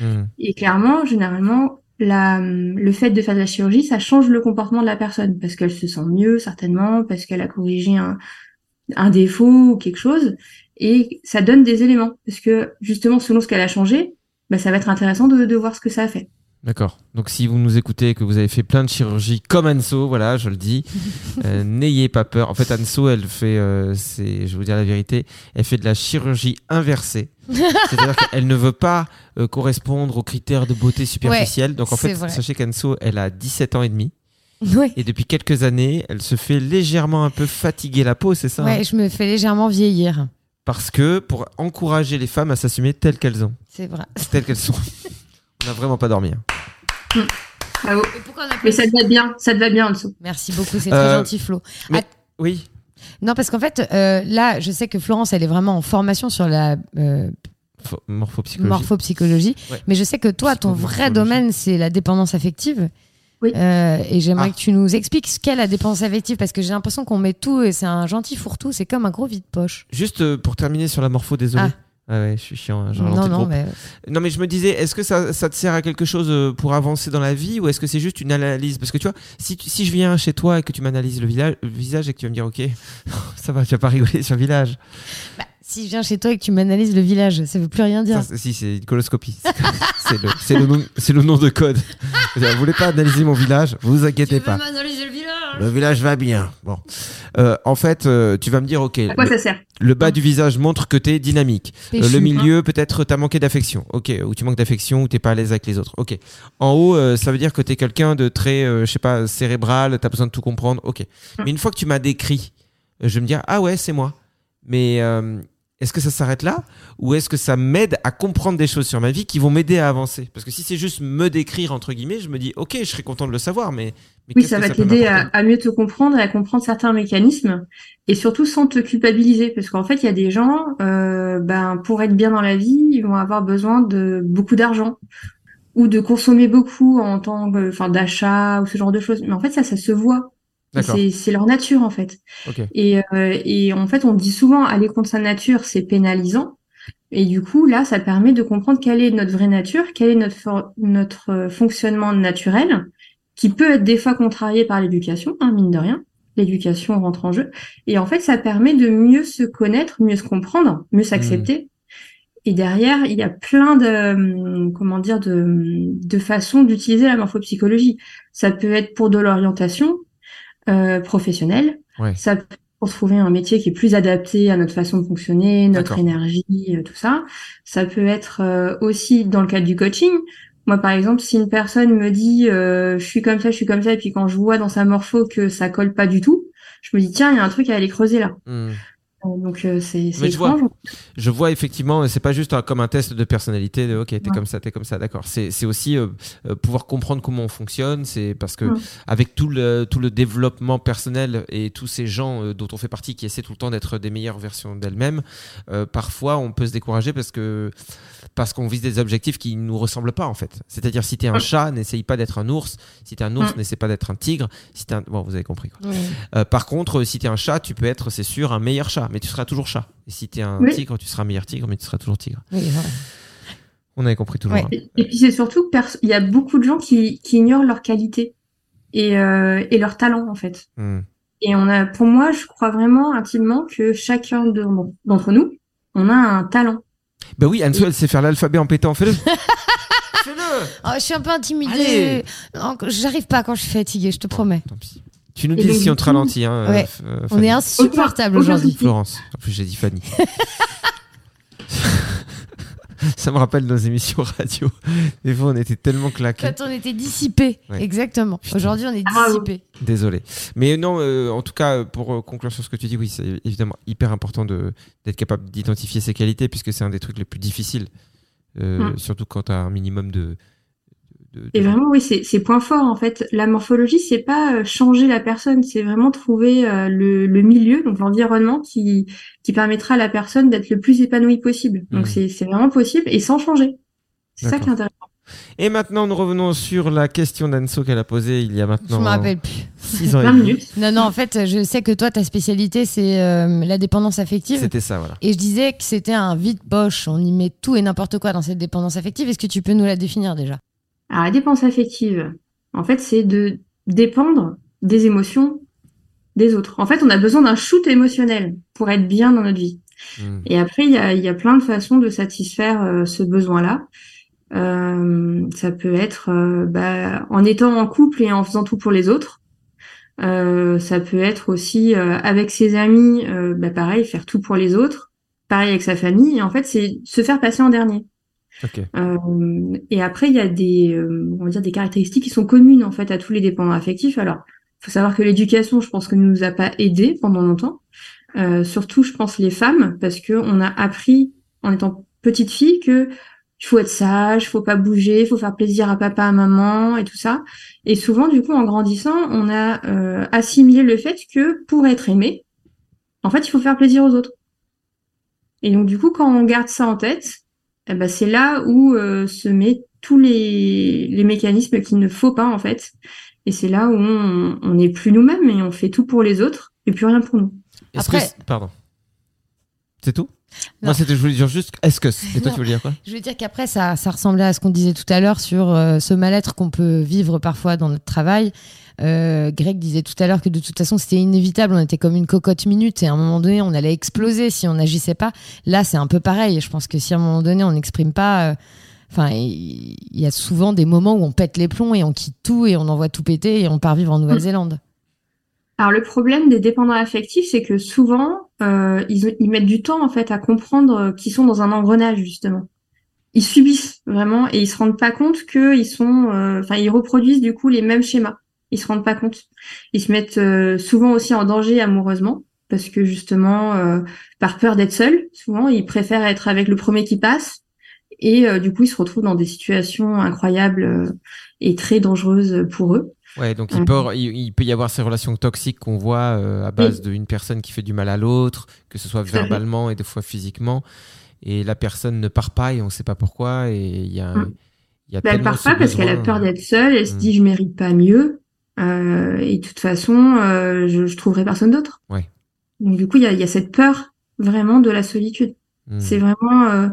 Hmm. Et clairement, généralement, la, le fait de faire de la chirurgie, ça change le comportement de la personne parce qu'elle se sent mieux, certainement, parce qu'elle a corrigé un, défaut ou quelque chose. Et ça donne des éléments parce que justement, selon ce qu'elle a changé, bah, ça va être intéressant de voir ce que ça a fait. D'accord. Donc si vous nous écoutez et que vous avez fait plein de chirurgies comme Anso, voilà, je le dis, euh, n'ayez pas peur. En fait, Anso, elle fait, euh, c'est, je vais vous dire la vérité, elle fait de la chirurgie inversée. C'est-à-dire qu'elle ne veut pas euh, correspondre aux critères de beauté superficielle. Donc en fait, vrai. sachez qu'Anso, elle a 17 ans et demi. Ouais. Et depuis quelques années, elle se fait légèrement un peu fatiguer la peau, c'est ça hein? Ouais, je me fais légèrement vieillir. Parce que pour encourager les femmes à s'assumer telles qu'elles ont, C'est vrai. telles qu'elles sont. On n'a vraiment pas dormi. hein. Bravo. Et pourquoi on a Mais ça te va bien, ça te va bien en dessous. Merci beaucoup, c'est Euh, très gentil Flo. mais- Oui. non, parce qu'en fait, euh, là, je sais que Florence, elle est vraiment en formation sur la euh, Morphopsychologie. morphopsychologie, Ouais. mais je sais que toi, ton vrai domaine, c'est la dépendance affective. Oui. Euh, et j'aimerais Ah. que tu nous expliques ce qu'est la dépendance affective, parce que j'ai l'impression qu'on met tout et c'est un gentil fourre-tout, c'est comme un gros vide-poche. Juste pour terminer sur la morpho, désolé. Ah. Ah ouais, je suis chiant, hein, Non, non, mais Non, mais je me disais, est-ce que ça, ça te sert à quelque chose euh, pour avancer dans la vie ou est-ce que c'est juste une analyse? Parce que tu vois, si, si je viens chez toi et que tu m'analyses le, visage et que tu vas me dire, ok, ça va, tu vas pas rigoler sur le village. bah, si je viens chez toi et que tu m'analyses le village, ça veut plus rien dire. Ça, si, c'est une coloscopie. C'est le, le, nom- le nom de code. Vous voulez pas analyser mon village? Vous inquiétez pas. Le village va bien. Bon. Euh, en fait, euh, tu vas me dire, ok, À quoi le, ça sert le bas du visage montre que tu es dynamique. Euh, le milieu, peut-être t'as manqué d'affection. Ok, ou tu manques d'affection ou t'es pas à l'aise avec les autres. Ok. En haut, euh, ça veut dire que t'es quelqu'un de très, euh, je sais pas, cérébral, t'as besoin de tout comprendre. Ok. Mais une fois que tu m'as décrit, je vais me dire, ah ouais, c'est moi. Mais euh, est-ce que ça s'arrête là? Ou est-ce que ça m'aide à comprendre des choses sur ma vie qui vont m'aider à avancer? Parce que si c'est juste me décrire, entre guillemets, je me dis, ok, je serais content de le savoir, mais. Mais Oui, ça va t'aider à, mieux te comprendre et à comprendre certains mécanismes et surtout sans te culpabiliser parce qu'en fait, il y a des gens, euh, ben, pour être bien dans la vie, ils vont avoir besoin de beaucoup d'argent ou de consommer beaucoup en tant que, enfin, d'achat ou ce genre de choses. Mais en fait, ça, ça se voit. C'est, leur nature, en fait. Ok. Et, euh, et en fait, on dit souvent aller contre sa nature, c'est pénalisant. Et du coup, là, ça permet de comprendre quelle est notre vraie nature, quel est notre, for- notre euh, fonctionnement naturel, qui peut être des fois contrarié par l'éducation, hein, mine de rien. L'éducation rentre en jeu. Et en fait, ça permet de mieux se connaître, mieux se comprendre, mieux s'accepter. Et derrière, il y a plein de, hum, comment dire, de, de façons d'utiliser la morphopsychologie. Ça peut être pour de l'orientation euh, professionnelle. Ouais. Ça peut être pour trouver un métier qui est plus adapté à notre façon de fonctionner, notre énergie, euh, tout ça. Ça peut être euh, aussi dans le cadre du coaching. Moi, par exemple, si une personne me dit euh, je suis comme ça, je suis comme ça, et puis quand je vois dans sa morpho que ça colle pas du tout, je me dis tiens, il y a un truc à aller creuser là. Hmm. Donc euh, c'est Mais je vois. étrange. Je vois effectivement, c'est pas juste un- comme un test de personnalité, de ok, t'es Ouais. comme ça, t'es comme ça, d'accord. C'est aussi euh, euh, pouvoir comprendre comment on fonctionne. C'est parce que Ouais. avec tout le tout le développement personnel et tous ces gens euh, dont on fait partie qui essaient tout le temps d'être des meilleures versions d'elles-mêmes, euh, parfois on peut se décourager parce que parce qu'on vise des objectifs qui nous ressemblent pas en fait. C'est-à-dire si t'es un Ouais. chat, n'essaye pas d'être un ours. Si t'es un ours, n'essaie pas d'être un tigre. Si t'es un... bon, vous avez compris. Quoi. Par contre, si t'es un chat, tu peux être, c'est sûr, un meilleur chat, mais tu seras toujours chat. Et si t'es un Oui. tigre, tu seras un meilleur tigre, mais tu seras toujours tigre. Oui, voilà. On avait compris toujours. Ouais. hein. Et, et puis c'est surtout que perso- il y a beaucoup de gens qui, qui ignorent leurs qualités et, euh, et leurs talents en fait. Hmm. Et on a, pour moi, je crois vraiment intimement que chacun de- d'entre nous, on a un talent. Bah oui, Anso, elle sait faire l'alphabet en pétant. Fais-le. Fais-le. Oh, je suis un peu intimidée. J'arrive pas quand je suis fatiguée, je te promets. Tant pis. Tu nous dis si on te ralentit. Hein, Ouais. euh, euh, On est insupportable aujourd'hui. Florence. En plus, j'ai dit Fanny. Ça me rappelle nos émissions radio. Des fois, on était tellement claqués. Quand on était dissipé, Ouais. exactement. Aujourd'hui, on est Ah, dissipé. Désolé. Mais non, euh, en tout cas, pour conclure sur ce que tu dis, oui, c'est évidemment hyper important d'être capable d'identifier ses qualités, puisque c'est un des trucs les plus difficiles. Euh, Mm. Surtout quand tu as un minimum de. De- de- Et vraiment, oui, c'est c'est point fort en fait. La morphologie, c'est pas euh, changer la personne, c'est vraiment trouver euh, le, le milieu, donc l'environnement qui qui permettra à la personne d'être le plus épanouie possible. Donc Mhm. c'est c'est vraiment possible et sans changer. C'est ça qui est intéressant. Et maintenant, nous revenons sur la question d'Anso qu'elle a posée il y a Je maintenant me rappelle plus. 6 ans et 20 demi. minutes. Non, non, en fait, je sais que toi, ta spécialité, c'est euh, la dépendance affective. C'était ça, voilà. Et je disais que c'était un vide poche. On y met tout et n'importe quoi dans cette dépendance affective. Est-ce que tu peux nous la définir déjà? Alors la dépense affective, en fait, c'est de dépendre des émotions des autres. En fait, on a besoin d'un shoot émotionnel pour être bien dans notre vie. Mm. Et après, il y a, il y a plein de façons de satisfaire euh, ce besoin-là. Euh, ça peut être euh, bah, en étant en couple et en faisant tout pour les autres. Euh, ça peut être aussi euh, avec ses amis, euh, bah, pareil, faire tout pour les autres. Pareil avec sa famille. Et en fait, c'est se faire passer en dernier. Euh, et après, il y a des, euh, on va dire des caractéristiques qui sont communes en fait à tous les dépendants affectifs. Alors, faut savoir que l'éducation, je pense que ne nous a pas aidés pendant longtemps. Euh, surtout, je pense les femmes, parce que on a appris en étant petite fille que il faut être sage, faut pas bouger, faut faire plaisir à papa, à maman et tout ça. Et souvent, du coup, en grandissant, on a euh, assimilé le fait que pour être aimé, en fait, il faut faire plaisir aux autres. Et donc, du coup, quand on garde ça en tête, eh ben, c'est là où euh, se met tous les, les mécanismes qu'il ne faut pas, en fait. Et c'est là où on on n'est plus nous-mêmes et on fait tout pour les autres et plus rien pour nous. Après- que Pardon. C'est tout? Non. Moi, c'était, je voulais dire juste est-ce que. Et toi, Non. tu veux dire quoi? Je veux dire qu'après, ça, ça ressemblait à ce qu'on disait tout à l'heure sur euh, ce mal-être qu'on peut vivre parfois dans notre travail. Euh, Greg disait tout à l'heure que de toute façon, c'était inévitable. On était comme une cocotte minute et à un moment donné, on allait exploser si on n'agissait pas. Là, c'est un peu pareil. Je pense que si à un moment donné, on n'exprime pas. euh, Enfin, il il y a souvent des moments où on pète les plombs et on quitte tout et on envoie tout péter et on part vivre en Nouvelle-Zélande. Alors le problème des dépendants affectifs, c'est que souvent, euh, ils, mettent du temps en fait à comprendre euh, qu'ils sont dans un engrenage justement. Ils subissent vraiment et ils se rendent pas compte qu'ils sont, euh, enfin ils reproduisent du coup les mêmes schémas. Ils se rendent pas compte. Ils se mettent souvent aussi en danger amoureusement parce que justement, par peur d'être seuls, souvent ils préfèrent être avec le premier qui passe et du coup ils se retrouvent dans des situations incroyables et très dangereuses pour eux. Ouais, donc il Mhm. peut, il, peut y avoir ces relations toxiques qu'on voit euh, à base d'une personne qui fait du mal à l'autre, que ce soit verbalement et des fois physiquement. Et la personne ne part pas et on ne sait pas pourquoi. Et il y a, il y a Bah, elle part pas parce qu'elle a peur euh, d'être seule, elle se Mm. dit je mérite pas mieux, euh, et de toute façon euh, je, je trouverai personne d'autre. Ouais. Donc du coup il y a, y a cette peur vraiment de la solitude. hmm. C'est vraiment euh,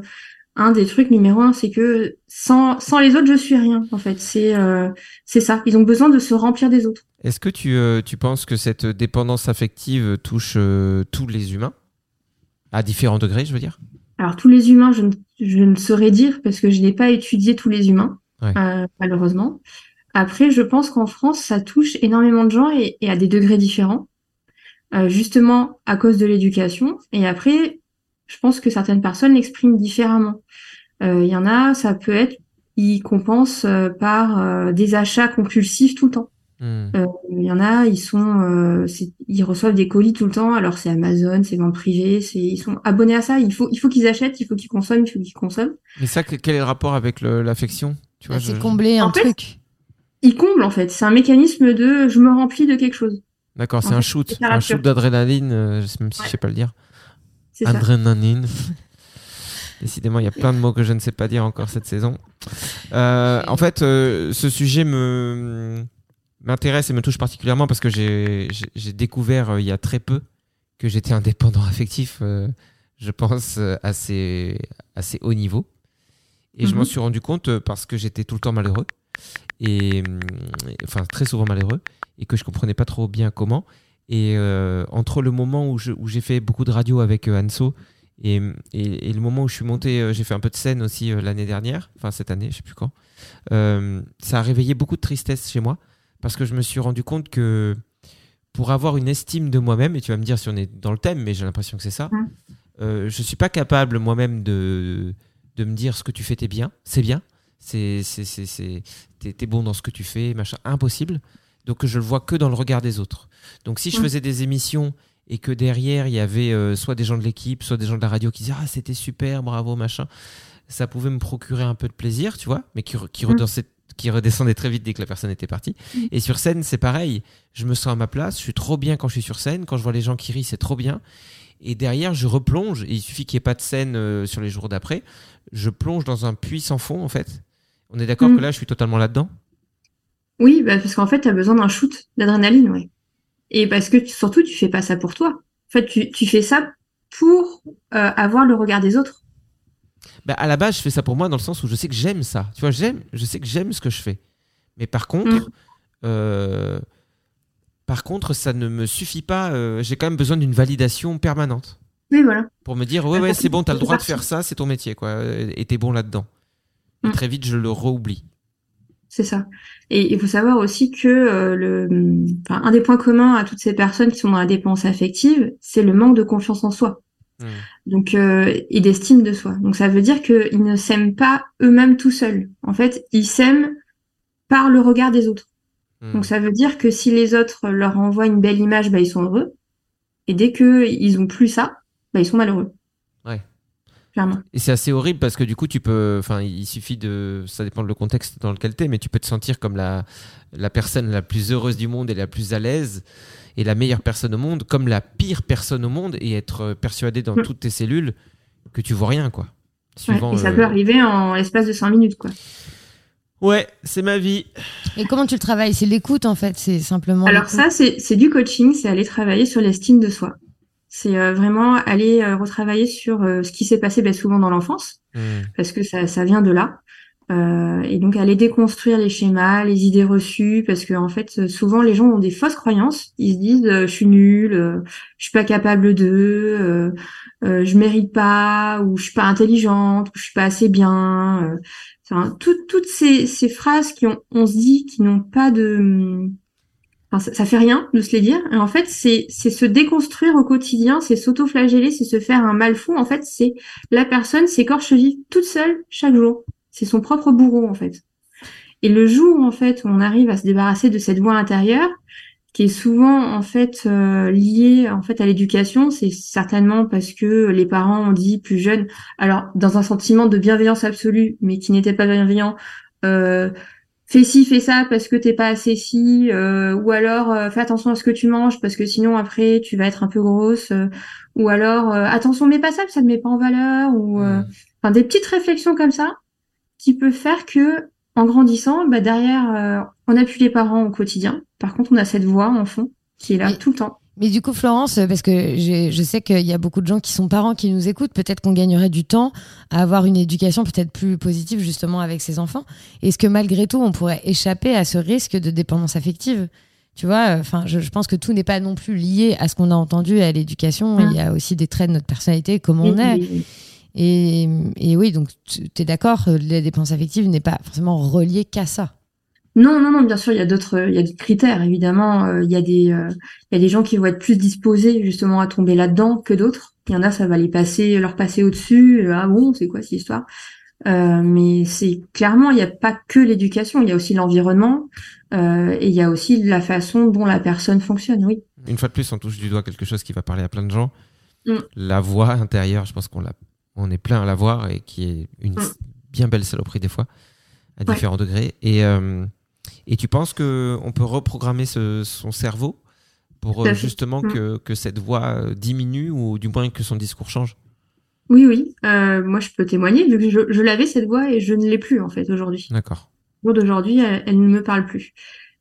un des trucs numéro un, c'est que sans, sans les autres je suis rien en fait. C'est euh, c'est ça. Ils ont besoin de se remplir des autres. Est-ce que tu, euh, tu penses que cette dépendance affective touche euh, tous les humains? À différents degrés, je veux dire? Alors tous les humains, je ne, je ne saurais dire parce que je n'ai pas étudié tous les humains, Ouais. euh, malheureusement. Après, je pense qu'en France, ça touche énormément de gens et, et à des degrés différents, euh, justement à cause de l'éducation. Et après, je pense que certaines personnes l'expriment différemment. Euh, Il y en a, ça peut être, ils compensent euh, par euh, des achats compulsifs tout le temps. Hmm. Euh, Il y en a, ils sont, euh, ils reçoivent des colis tout le temps. Alors c'est Amazon, c'est vente privée, c'est, ils sont abonnés à ça. Il faut, il faut qu'ils achètent, il faut qu'ils consomment, il faut qu'ils consomment. Mais ça, que- quel est le rapport avec le- l'affection? Tu vois, C'est je- combler un En fait, truc. Ils comblent en fait. C'est un mécanisme de, je me remplis de quelque chose. D'accord, c'est en un fait, shoot, c'est un shoot d'adrénaline, euh, même si Ouais. je sais pas le dire. Adrénaline. Décidément, il y a plein de mots que je ne sais pas dire encore cette saison. Euh, en fait, euh, ce sujet me m'intéresse et me touche particulièrement parce que j'ai découvert euh, il y a très peu que j'étais indépendant affectif, euh, je pense, euh, assez, assez haut niveau. Et je m'en Mhm. suis rendu compte parce que j'étais tout le temps malheureux. Et, hum, enfin, très souvent malheureux. Et que je comprenais pas trop bien comment. Et euh, entre le moment où je- où j'ai fait beaucoup de radio avec euh, Anso et, et- et le moment où je suis monté, euh, j'ai fait un peu de scène aussi l'année dernière, enfin cette année, je sais plus quand, ça a réveillé beaucoup de tristesse chez moi parce que je me suis rendu compte que pour avoir une estime de moi-même, et tu vas me dire si on est dans le thème, mais j'ai l'impression que c'est ça, Mm. euh, je suis pas capable moi-même de, de me dire ce que tu fais, t'es bien, c'est bien, c'est, t'es bon dans ce que tu fais, machin, impossible. Donc je le vois que dans le regard des autres. Donc si je Mm. faisais des émissions et que derrière il y avait euh, soit des gens de l'équipe, soit des gens de la radio qui disaient ah c'était super, bravo machin, ça pouvait me procurer un peu de plaisir, tu vois, mais qui, Mm. redescendait, qui redescendait très vite dès que la personne était partie. Mm. Et sur scène c'est pareil, je me sens à ma place, je suis trop bien quand je suis sur scène, quand je vois les gens qui rient c'est trop bien. Et derrière je replonge, et il suffit qu'il n'y ait pas de scène euh, sur les jours d'après, je plonge dans un puits sans fond en fait. On est d'accord que là je suis totalement là-dedans? Oui, bah, parce qu'en fait, tu as besoin d'un shoot d'adrénaline, ouais. Et parce que tu- surtout, tu fais pas ça pour toi. En fait, tu, tu fais ça pour euh, avoir le regard des autres. Bah, à la base, je fais ça pour moi dans le sens où je sais que j'aime ça. Tu vois, j'aime, je sais que j'aime ce que je fais. Mais par contre, Mm. euh, par contre, ça ne me suffit pas. euh, J'ai quand même besoin d'une validation permanente Oui, voilà. pour me dire ouais, Bah, ouais, c'est bon, t'as le droit de faire ça, c'est ton métier, quoi. Et t'es bon là-dedans. Et Mm. très vite, je le re-oublie. C'est ça. Et il faut savoir aussi que euh, le, enfin, un des points communs à toutes ces personnes qui sont dans la dépendance affective, c'est le manque de confiance en soi. Mm. Donc, euh, et d'estime de soi. Donc, ça veut dire qu'ils ne s'aiment pas eux-mêmes tout seuls. En fait, ils s'aiment par le regard des autres. Mm. Donc, ça veut dire que si les autres leur envoient une belle image, bah, ils sont heureux. Et dès que ils ont plus ça, bah, ils sont malheureux. Clairement. Et c'est assez horrible parce que du coup, tu peux. Enfin, il suffit de. Ça dépend du contexte dans lequel t'es, mais tu peux te sentir comme la, la personne la plus heureuse du monde et la plus à l'aise et la meilleure personne au monde, comme la pire personne au monde et être persuadé dans Mm. toutes tes cellules que tu vois rien, quoi. Ouais, et ça euh, peut arriver en l'espace de cinq minutes, quoi. Ouais, c'est ma vie. Et comment tu le travailles? C'est l'écoute en fait, c'est simplement. Alors ça, c'est c'est du coaching, c'est aller travailler sur l'estime de soi. C'est euh, vraiment aller euh, retravailler sur euh, ce qui s'est passé ben, souvent dans l'enfance, Mm. parce que ça, ça vient de là. Euh, et donc aller déconstruire les schémas, les idées reçues, parce que en fait, souvent les gens ont des fausses croyances. Ils se disent euh, je suis nul, euh, je suis pas capable de, euh, euh, je mérite pas, ou je suis pas intelligente, ou je suis pas assez bien. euh. Enfin, toutes toutes ces, ces phrases qui ont, on se dit qui n'ont pas de Ça, fait rien de se les dire. Et en fait, c'est se déconstruire au quotidien, c'est s'auto-flageller, c'est se faire un mal fou. En fait, c'est la personne s'écorche vivre toute seule chaque jour. C'est son propre bourreau en fait. Et le jour en fait où on arrive à se débarrasser de cette voix intérieure, qui est souvent en fait euh, liée en fait à l'éducation, c'est certainement parce que les parents ont dit plus jeunes, alors dans un sentiment de bienveillance absolue, mais qui n'était pas bienveillant. Euh, fais ci, fais ça parce que t'es pas assez si, euh, ou alors euh, fais attention à ce que tu manges parce que sinon après tu vas être un peu grosse, euh, ou alors euh, attention mets pas ça, ça te met pas en valeur, ou enfin des petites réflexions comme ça qui peut faire que en grandissant, bah derrière euh, on appuie les parents au quotidien. Par contre, on a cette voix en fond qui est là Mais- tout le temps. Mais du coup, Florence, parce que je sais qu'il y a beaucoup de gens qui sont parents qui nous écoutent, peut-être qu'on gagnerait du temps à avoir une éducation peut-être plus positive justement avec ses enfants. Est-ce que malgré tout, on pourrait échapper à ce risque de dépendance affective? Tu vois, enfin, je, je pense que tout n'est pas non plus lié à ce qu'on a entendu à l'éducation. Mm. Il y a aussi des traits de notre personnalité, comment on est. et- Et, et oui, donc tu es d'accord, euh, la dépendance affective n'est pas forcément reliée qu'à ça. Non, non, non, bien sûr, il y a d'autres, il y a d'autres critères, évidemment. euh, Il y a des, euh, il y a des gens qui vont être plus disposés justement à tomber là-dedans que d'autres. Il y en a, ça va les passer, leur passer au-dessus. euh, Ah bon, c'est quoi cette histoire? Euh, Mais c'est clairement, il n'y a pas que l'éducation, il y a aussi l'environnement et il y a aussi la façon dont la personne fonctionne. Oui. Une fois de plus, on touche du doigt quelque chose qui va parler à plein de gens. Mm. La voix intérieure, je pense qu'on l'a, on est plein à la voir et qui est une Mm. bien belle saloperie des fois, à Ouais. différents degrés. Et, et tu penses que on peut reprogrammer ce- son cerveau pour euh, justement Mm. que, que cette voix euh, diminue ou du moins que son discours change? Oui, oui. Euh, moi, je peux témoigner vu que je, je l'avais cette voix et je ne l'ai plus en fait aujourd'hui. D'accord. Au jour d'aujourd'hui, elle, elle ne me parle plus.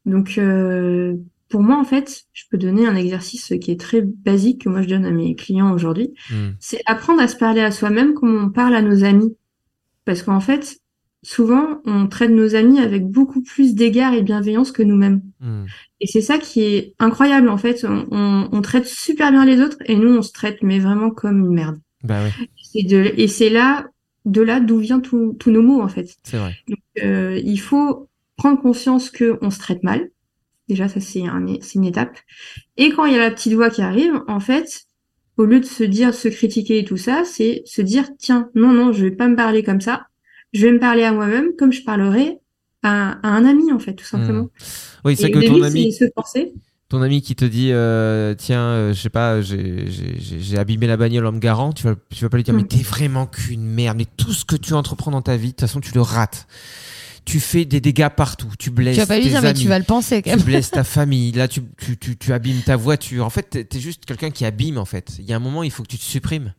Donc, euh, pour moi, en fait, je peux donner un exercice qui est très basique que moi je donne à mes clients aujourd'hui. Mm. C'est apprendre à se parler à soi-même comme on parle à nos amis. Parce qu'en fait, souvent, on traite nos amis avec beaucoup plus d'égard et de bienveillance que nous-mêmes. Mm. Et c'est ça qui est incroyable, en fait. On, on- on traite super bien les autres et nous, on se traite, mais vraiment comme une merde. Bah Et, de, et c'est là, de là d'où viennent tous nos mots, en fait. c'est vrai. Euh, il faut prendre conscience que on se traite mal. Déjà, ça c'est un, c'est une étape. Et quand il y a la petite voix qui arrive, en fait, au lieu de se dire, de se critiquer et tout ça, c'est se dire, tiens, non, non, je vais pas me parler comme ça. Je vais me parler à moi-même comme je parlerais à, à un ami, en fait, tout simplement. Oui, c'est que le ton but, ami, c'est se forcer. ton ami qui te dit euh, tiens euh, je sais pas j'ai j'ai- j'ai- j'ai abîmé la bagnole en me garant tu vas tu vas pas lui dire Mm. mais t'es vraiment qu'une merde mais tout ce que tu entreprends dans ta vie de toute façon tu le rates tu fais des dégâts partout tu blesses Tu vas pas lui tes dire, mais tu vas le penser quand tu même. blesses ta famille là tu, tu, tu, tu abîmes ta voiture en fait t'es t'es juste quelqu'un qui abîme en fait il y a un moment il faut que tu te supprimes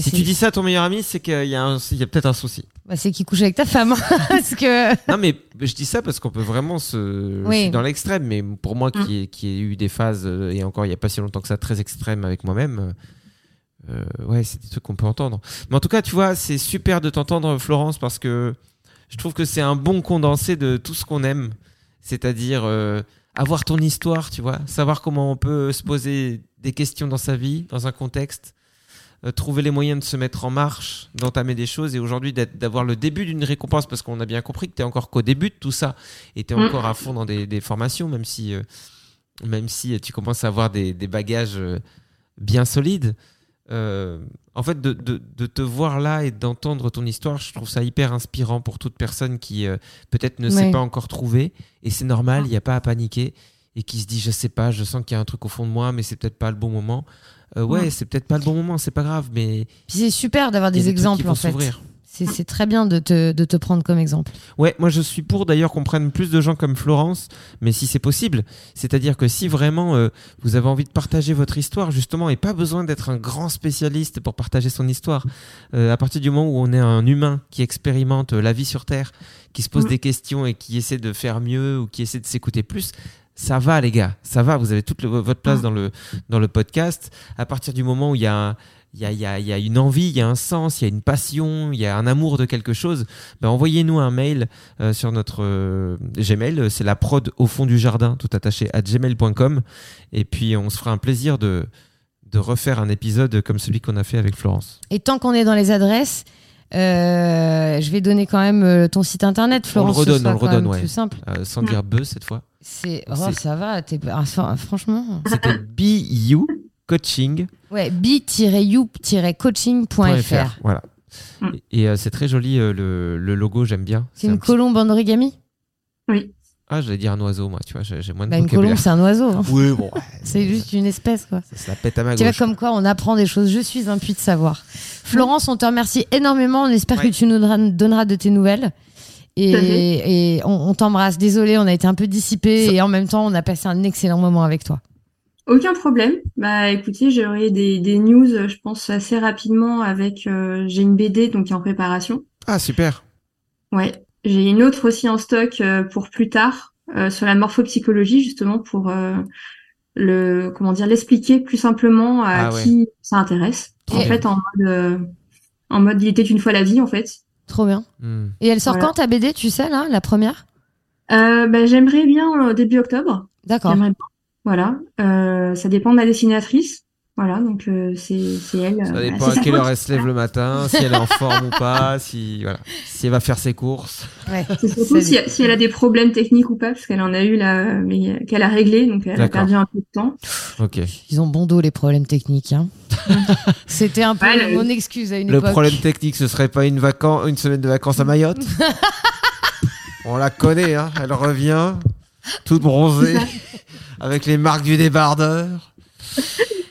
Si tu dis ça à ton meilleur ami c'est qu'il y a, un- il y a peut-être un souci bah, c'est qu'il couche avec ta femme. Parce que. non mais je dis ça parce qu'on peut vraiment se je Oui. suis dans l'extrême mais pour moi Mm. qui ai, qui ai eu des phases euh, et encore il y a pas si longtemps que ça très extrêmes avec moi-même euh, euh, ouais c'est des trucs qu'on peut entendre mais en tout cas tu vois c'est super de t'entendre Florence parce que je trouve que c'est un bon condensé de tout ce qu'on aime c'est-à-dire euh, avoir ton histoire tu vois savoir comment on peut se poser des questions dans sa vie dans un contexte euh, trouver les moyens de se mettre en marche, d'entamer des choses et aujourd'hui d'avoir le début d'une récompense parce qu'on a bien compris que tu es encore qu'au début de tout ça et tu es Mm. encore à fond dans des, des formations même si, euh, même si tu commences à avoir des, des bagages euh, bien solides. Euh, en fait, de, de- de te voir là et d'entendre ton histoire, je trouve ça hyper inspirant pour toute personne qui euh, peut-être ne s'est pas encore trouvée et c'est normal, il n'y a pas à paniquer et qui se dit je sais pas, je sens qu'il y a un truc au fond de moi mais c'est peut-être pas le bon moment. Euh, ouais, Ouais. c'est peut-être pas le bon moment, c'est pas grave, mais Puis c'est super d'avoir des exemples en fait. c'est très bien de te, de te prendre comme exemple. Ouais, moi je suis pour d'ailleurs qu'on prenne plus de gens comme Florence, mais si c'est possible. C'est-à-dire que si vraiment euh, vous avez envie de partager votre histoire, justement, et pas besoin d'être un grand spécialiste pour partager son histoire, euh, à partir du moment où on est un humain qui expérimente euh, la vie sur Terre, qui se pose Mm. des questions et qui essaie de faire mieux ou qui essaie de s'écouter plus, ça va les gars, ça va, vous avez toute le- votre place Mm. dans le, dans le podcast. À partir du moment où il y a un- il y a, il y, a, il y a une envie, il y a un sens, il y a une passion, il y a un amour de quelque chose, ben envoyez-nous un mail euh, sur notre euh, Gmail. C'est la prod au fond du jardin, tout attaché à gmail.com. Et puis on se fera un plaisir de, de refaire un épisode comme celui qu'on a fait avec Florence. Et tant qu'on est dans les adresses, euh, je vais donner quand même ton site internet, Florence. on le redonne, on le redonne, ouais. plus simple. Sans dire buzz cette fois. C'est, oh, C'est- ça va, t'es, ah, ça- franchement. C'était BU Coaching. Ouais, b-you-coaching.fr. Voilà. Mm. Et, et, euh, c'est très joli euh, le, le logo, j'aime bien. C'est un une petit- colombe en origami? Oui. Ah, j'allais dire un oiseau, moi, tu vois, j'ai j'ai moins de bah, Une colombe, c'est un oiseau. hein. Oui, bon, C'est juste une espèce, quoi. ça se la pète à ma Tu vois, comme quoi on apprend des choses. Je suis un puits de savoir. Florence, on te remercie énormément. On espère Ouais. que tu nous donneras de tes nouvelles. Et, on, on t'embrasse. Désolé, on a été un peu dissipé et en même temps, on a passé un excellent moment avec toi. Aucun problème. Bah écoutez, j'aurai des, des news, euh, je pense, assez rapidement avec euh, j'ai une BD donc qui est en préparation. Ah, super. Ouais. J'ai une autre aussi en stock euh, pour plus tard, euh, sur la morphopsychologie, justement, pour euh, le comment dire l'expliquer plus simplement à Ah ouais. qui ça intéresse. Trop en bien. fait, en mode euh, en mode il était une fois la vie, en fait. Trop bien. Hmm. Et elle sort Voilà. quand ta BD, tu sais, là, la première? Euh, bah, j'aimerais bien euh, début octobre. D'accord. J'aimerais bien. Voilà. Euh, ça dépend de la dessinatrice. Voilà, donc euh, c'est elle. Ça euh, dépend c'est à quelle heure elle se lève le matin, si elle est en forme ou pas, si, voilà, si elle va faire ses courses. Ouais. C'est surtout si, si elle a des problèmes techniques ou pas, parce qu'elle en a eu là, euh, mais qu'elle a réglé, donc elle a perdu un peu de temps. Ok. Ils ont bon dos les problèmes techniques. Hein. C'était un peu Ouais, le- mon excuse à une Le époque. problème technique, ce serait pas une, vacan- une semaine de vacances à Mayotte On la connaît, hein. elle revient, toute bronzée, avec les marques du débardeur.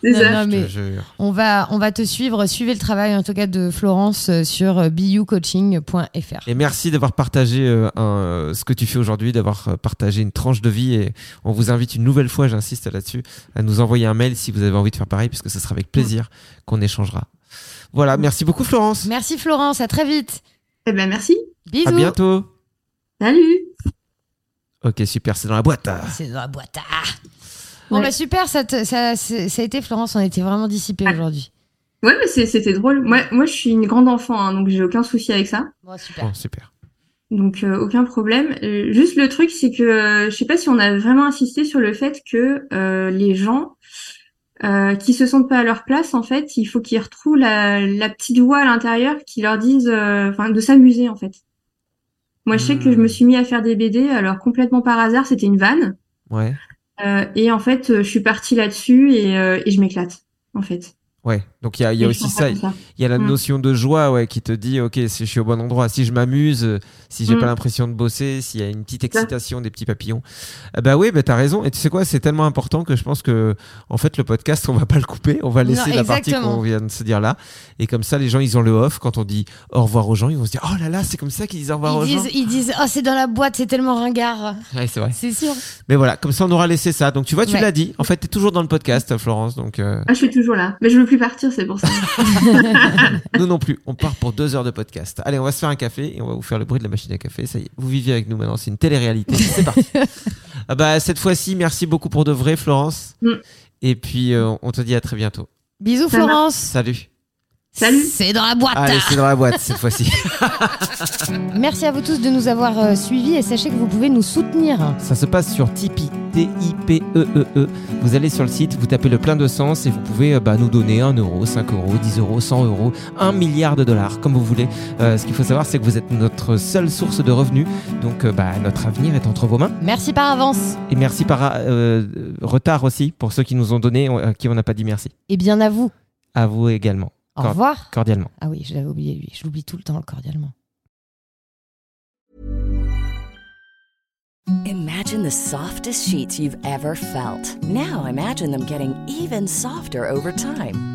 C'est Non, ça. non, Je mais te jure. on va, on va te suivre. Suivez le travail en tout cas de Florence euh, sur euh, bucoaching.fr. Et merci d'avoir partagé euh, un, ce que tu fais aujourd'hui, d'avoir partagé une tranche de vie. Et on vous invite une nouvelle fois, j'insiste là-dessus, à nous envoyer un mail si vous avez envie de faire pareil, puisque ce sera avec plaisir qu'on échangera. Voilà, merci beaucoup Florence. Merci Florence, à très vite. Eh ben merci. Bisous. À bientôt. Salut. Ok, super, c'est dans la boîte. C'est dans la boîte. Bon Ouais. bah super, ça, te- ça, ça a été Florence, on était vraiment dissipés Ah. aujourd'hui. Ouais, mais c'est- c'était drôle. Moi, moi, je suis une grande enfant, hein, donc j'ai aucun souci avec ça. Bon, super. Super. Donc euh, aucun problème. Euh, juste le truc, c'est que euh, je sais pas si on a vraiment insisté sur le fait que euh, les gens euh, qui se sentent pas à leur place, en fait, il faut qu'ils retrouvent la, la petite voix à l'intérieur qui leur dise, euh, enfin, de s'amuser, en fait. Moi, je sais que je me suis mis à faire des BD, alors complètement par hasard, c'était une vanne, Ouais. Euh, et en fait, euh, je suis partie là-dessus et, euh, et je m'éclate, en fait. Ouais, donc il y a, y aussi ça. Il y a la Mm. notion de joie ouais, qui te dit, ok, si je suis au bon endroit, si je m'amuse, euh, si j'ai Mm. pas l'impression de bosser, s'il y a une petite excitation, des petits papillons. Ah bah oui, bah t'as raison. Et tu sais quoi, c'est tellement important que je pense que, en fait, le podcast, on va pas le couper, on va laisser Non, la partie qu'on vient de se dire là. Et comme ça, les gens, ils ont le off. Quand on dit au revoir aux gens, ils vont se dire, oh là là, c'est comme ça qu'ils disent au revoir aux Ils gens. disent, ils disent, oh c'est dans la boîte, c'est tellement ringard. Ouais, c'est vrai. C'est sûr. Mais voilà, comme ça, on aura laissé ça. Donc tu vois, tu Ouais. l'as dit. En fait, t'es toujours dans le podcast, Florence. Donc euh, Ah, je suis toujours là, mais je veux plus partir, c'est pour ça. nous non plus. On part pour deux heures de podcast. Allez, on va se faire un café et on va vous faire le bruit de la machine à café. Ça y est, vous vivez avec nous maintenant. C'est une télé-réalité. C'est parti. ah bah, cette fois-ci, merci beaucoup pour de vrai, Florence. Mm. Et puis, euh, on te dit à très bientôt. Bisous. Florence. Salut. Salut. C'est dans la boîte. Allez, c'est dans la boîte cette fois-ci. Merci à vous tous de nous avoir euh, suivis et sachez que vous pouvez nous soutenir. Ça se passe sur Tipeee, T-I-P-E-E-E. E Vous allez sur le site, vous tapez le plein de sens et vous pouvez euh, bah, nous donner 1 euro, 5 euros, 10 euros, 100 euros, 1 milliard de dollars, comme vous voulez. Euh, ce qu'il faut savoir, c'est que vous êtes notre seule source de revenus. Donc, euh, bah, notre avenir est entre vos mains. Merci par avance. Et merci par euh, retard aussi pour ceux qui nous ont donné, à qui on n'a pas dit merci. Et bien à vous. À vous également. Au Cor- revoir. Cordialement. Ah oui, je l'avais oublié lui. Je l'oublie tout le temps cordialement. Imagine the softest sheets you've ever felt. Now imagine them getting even softer over time.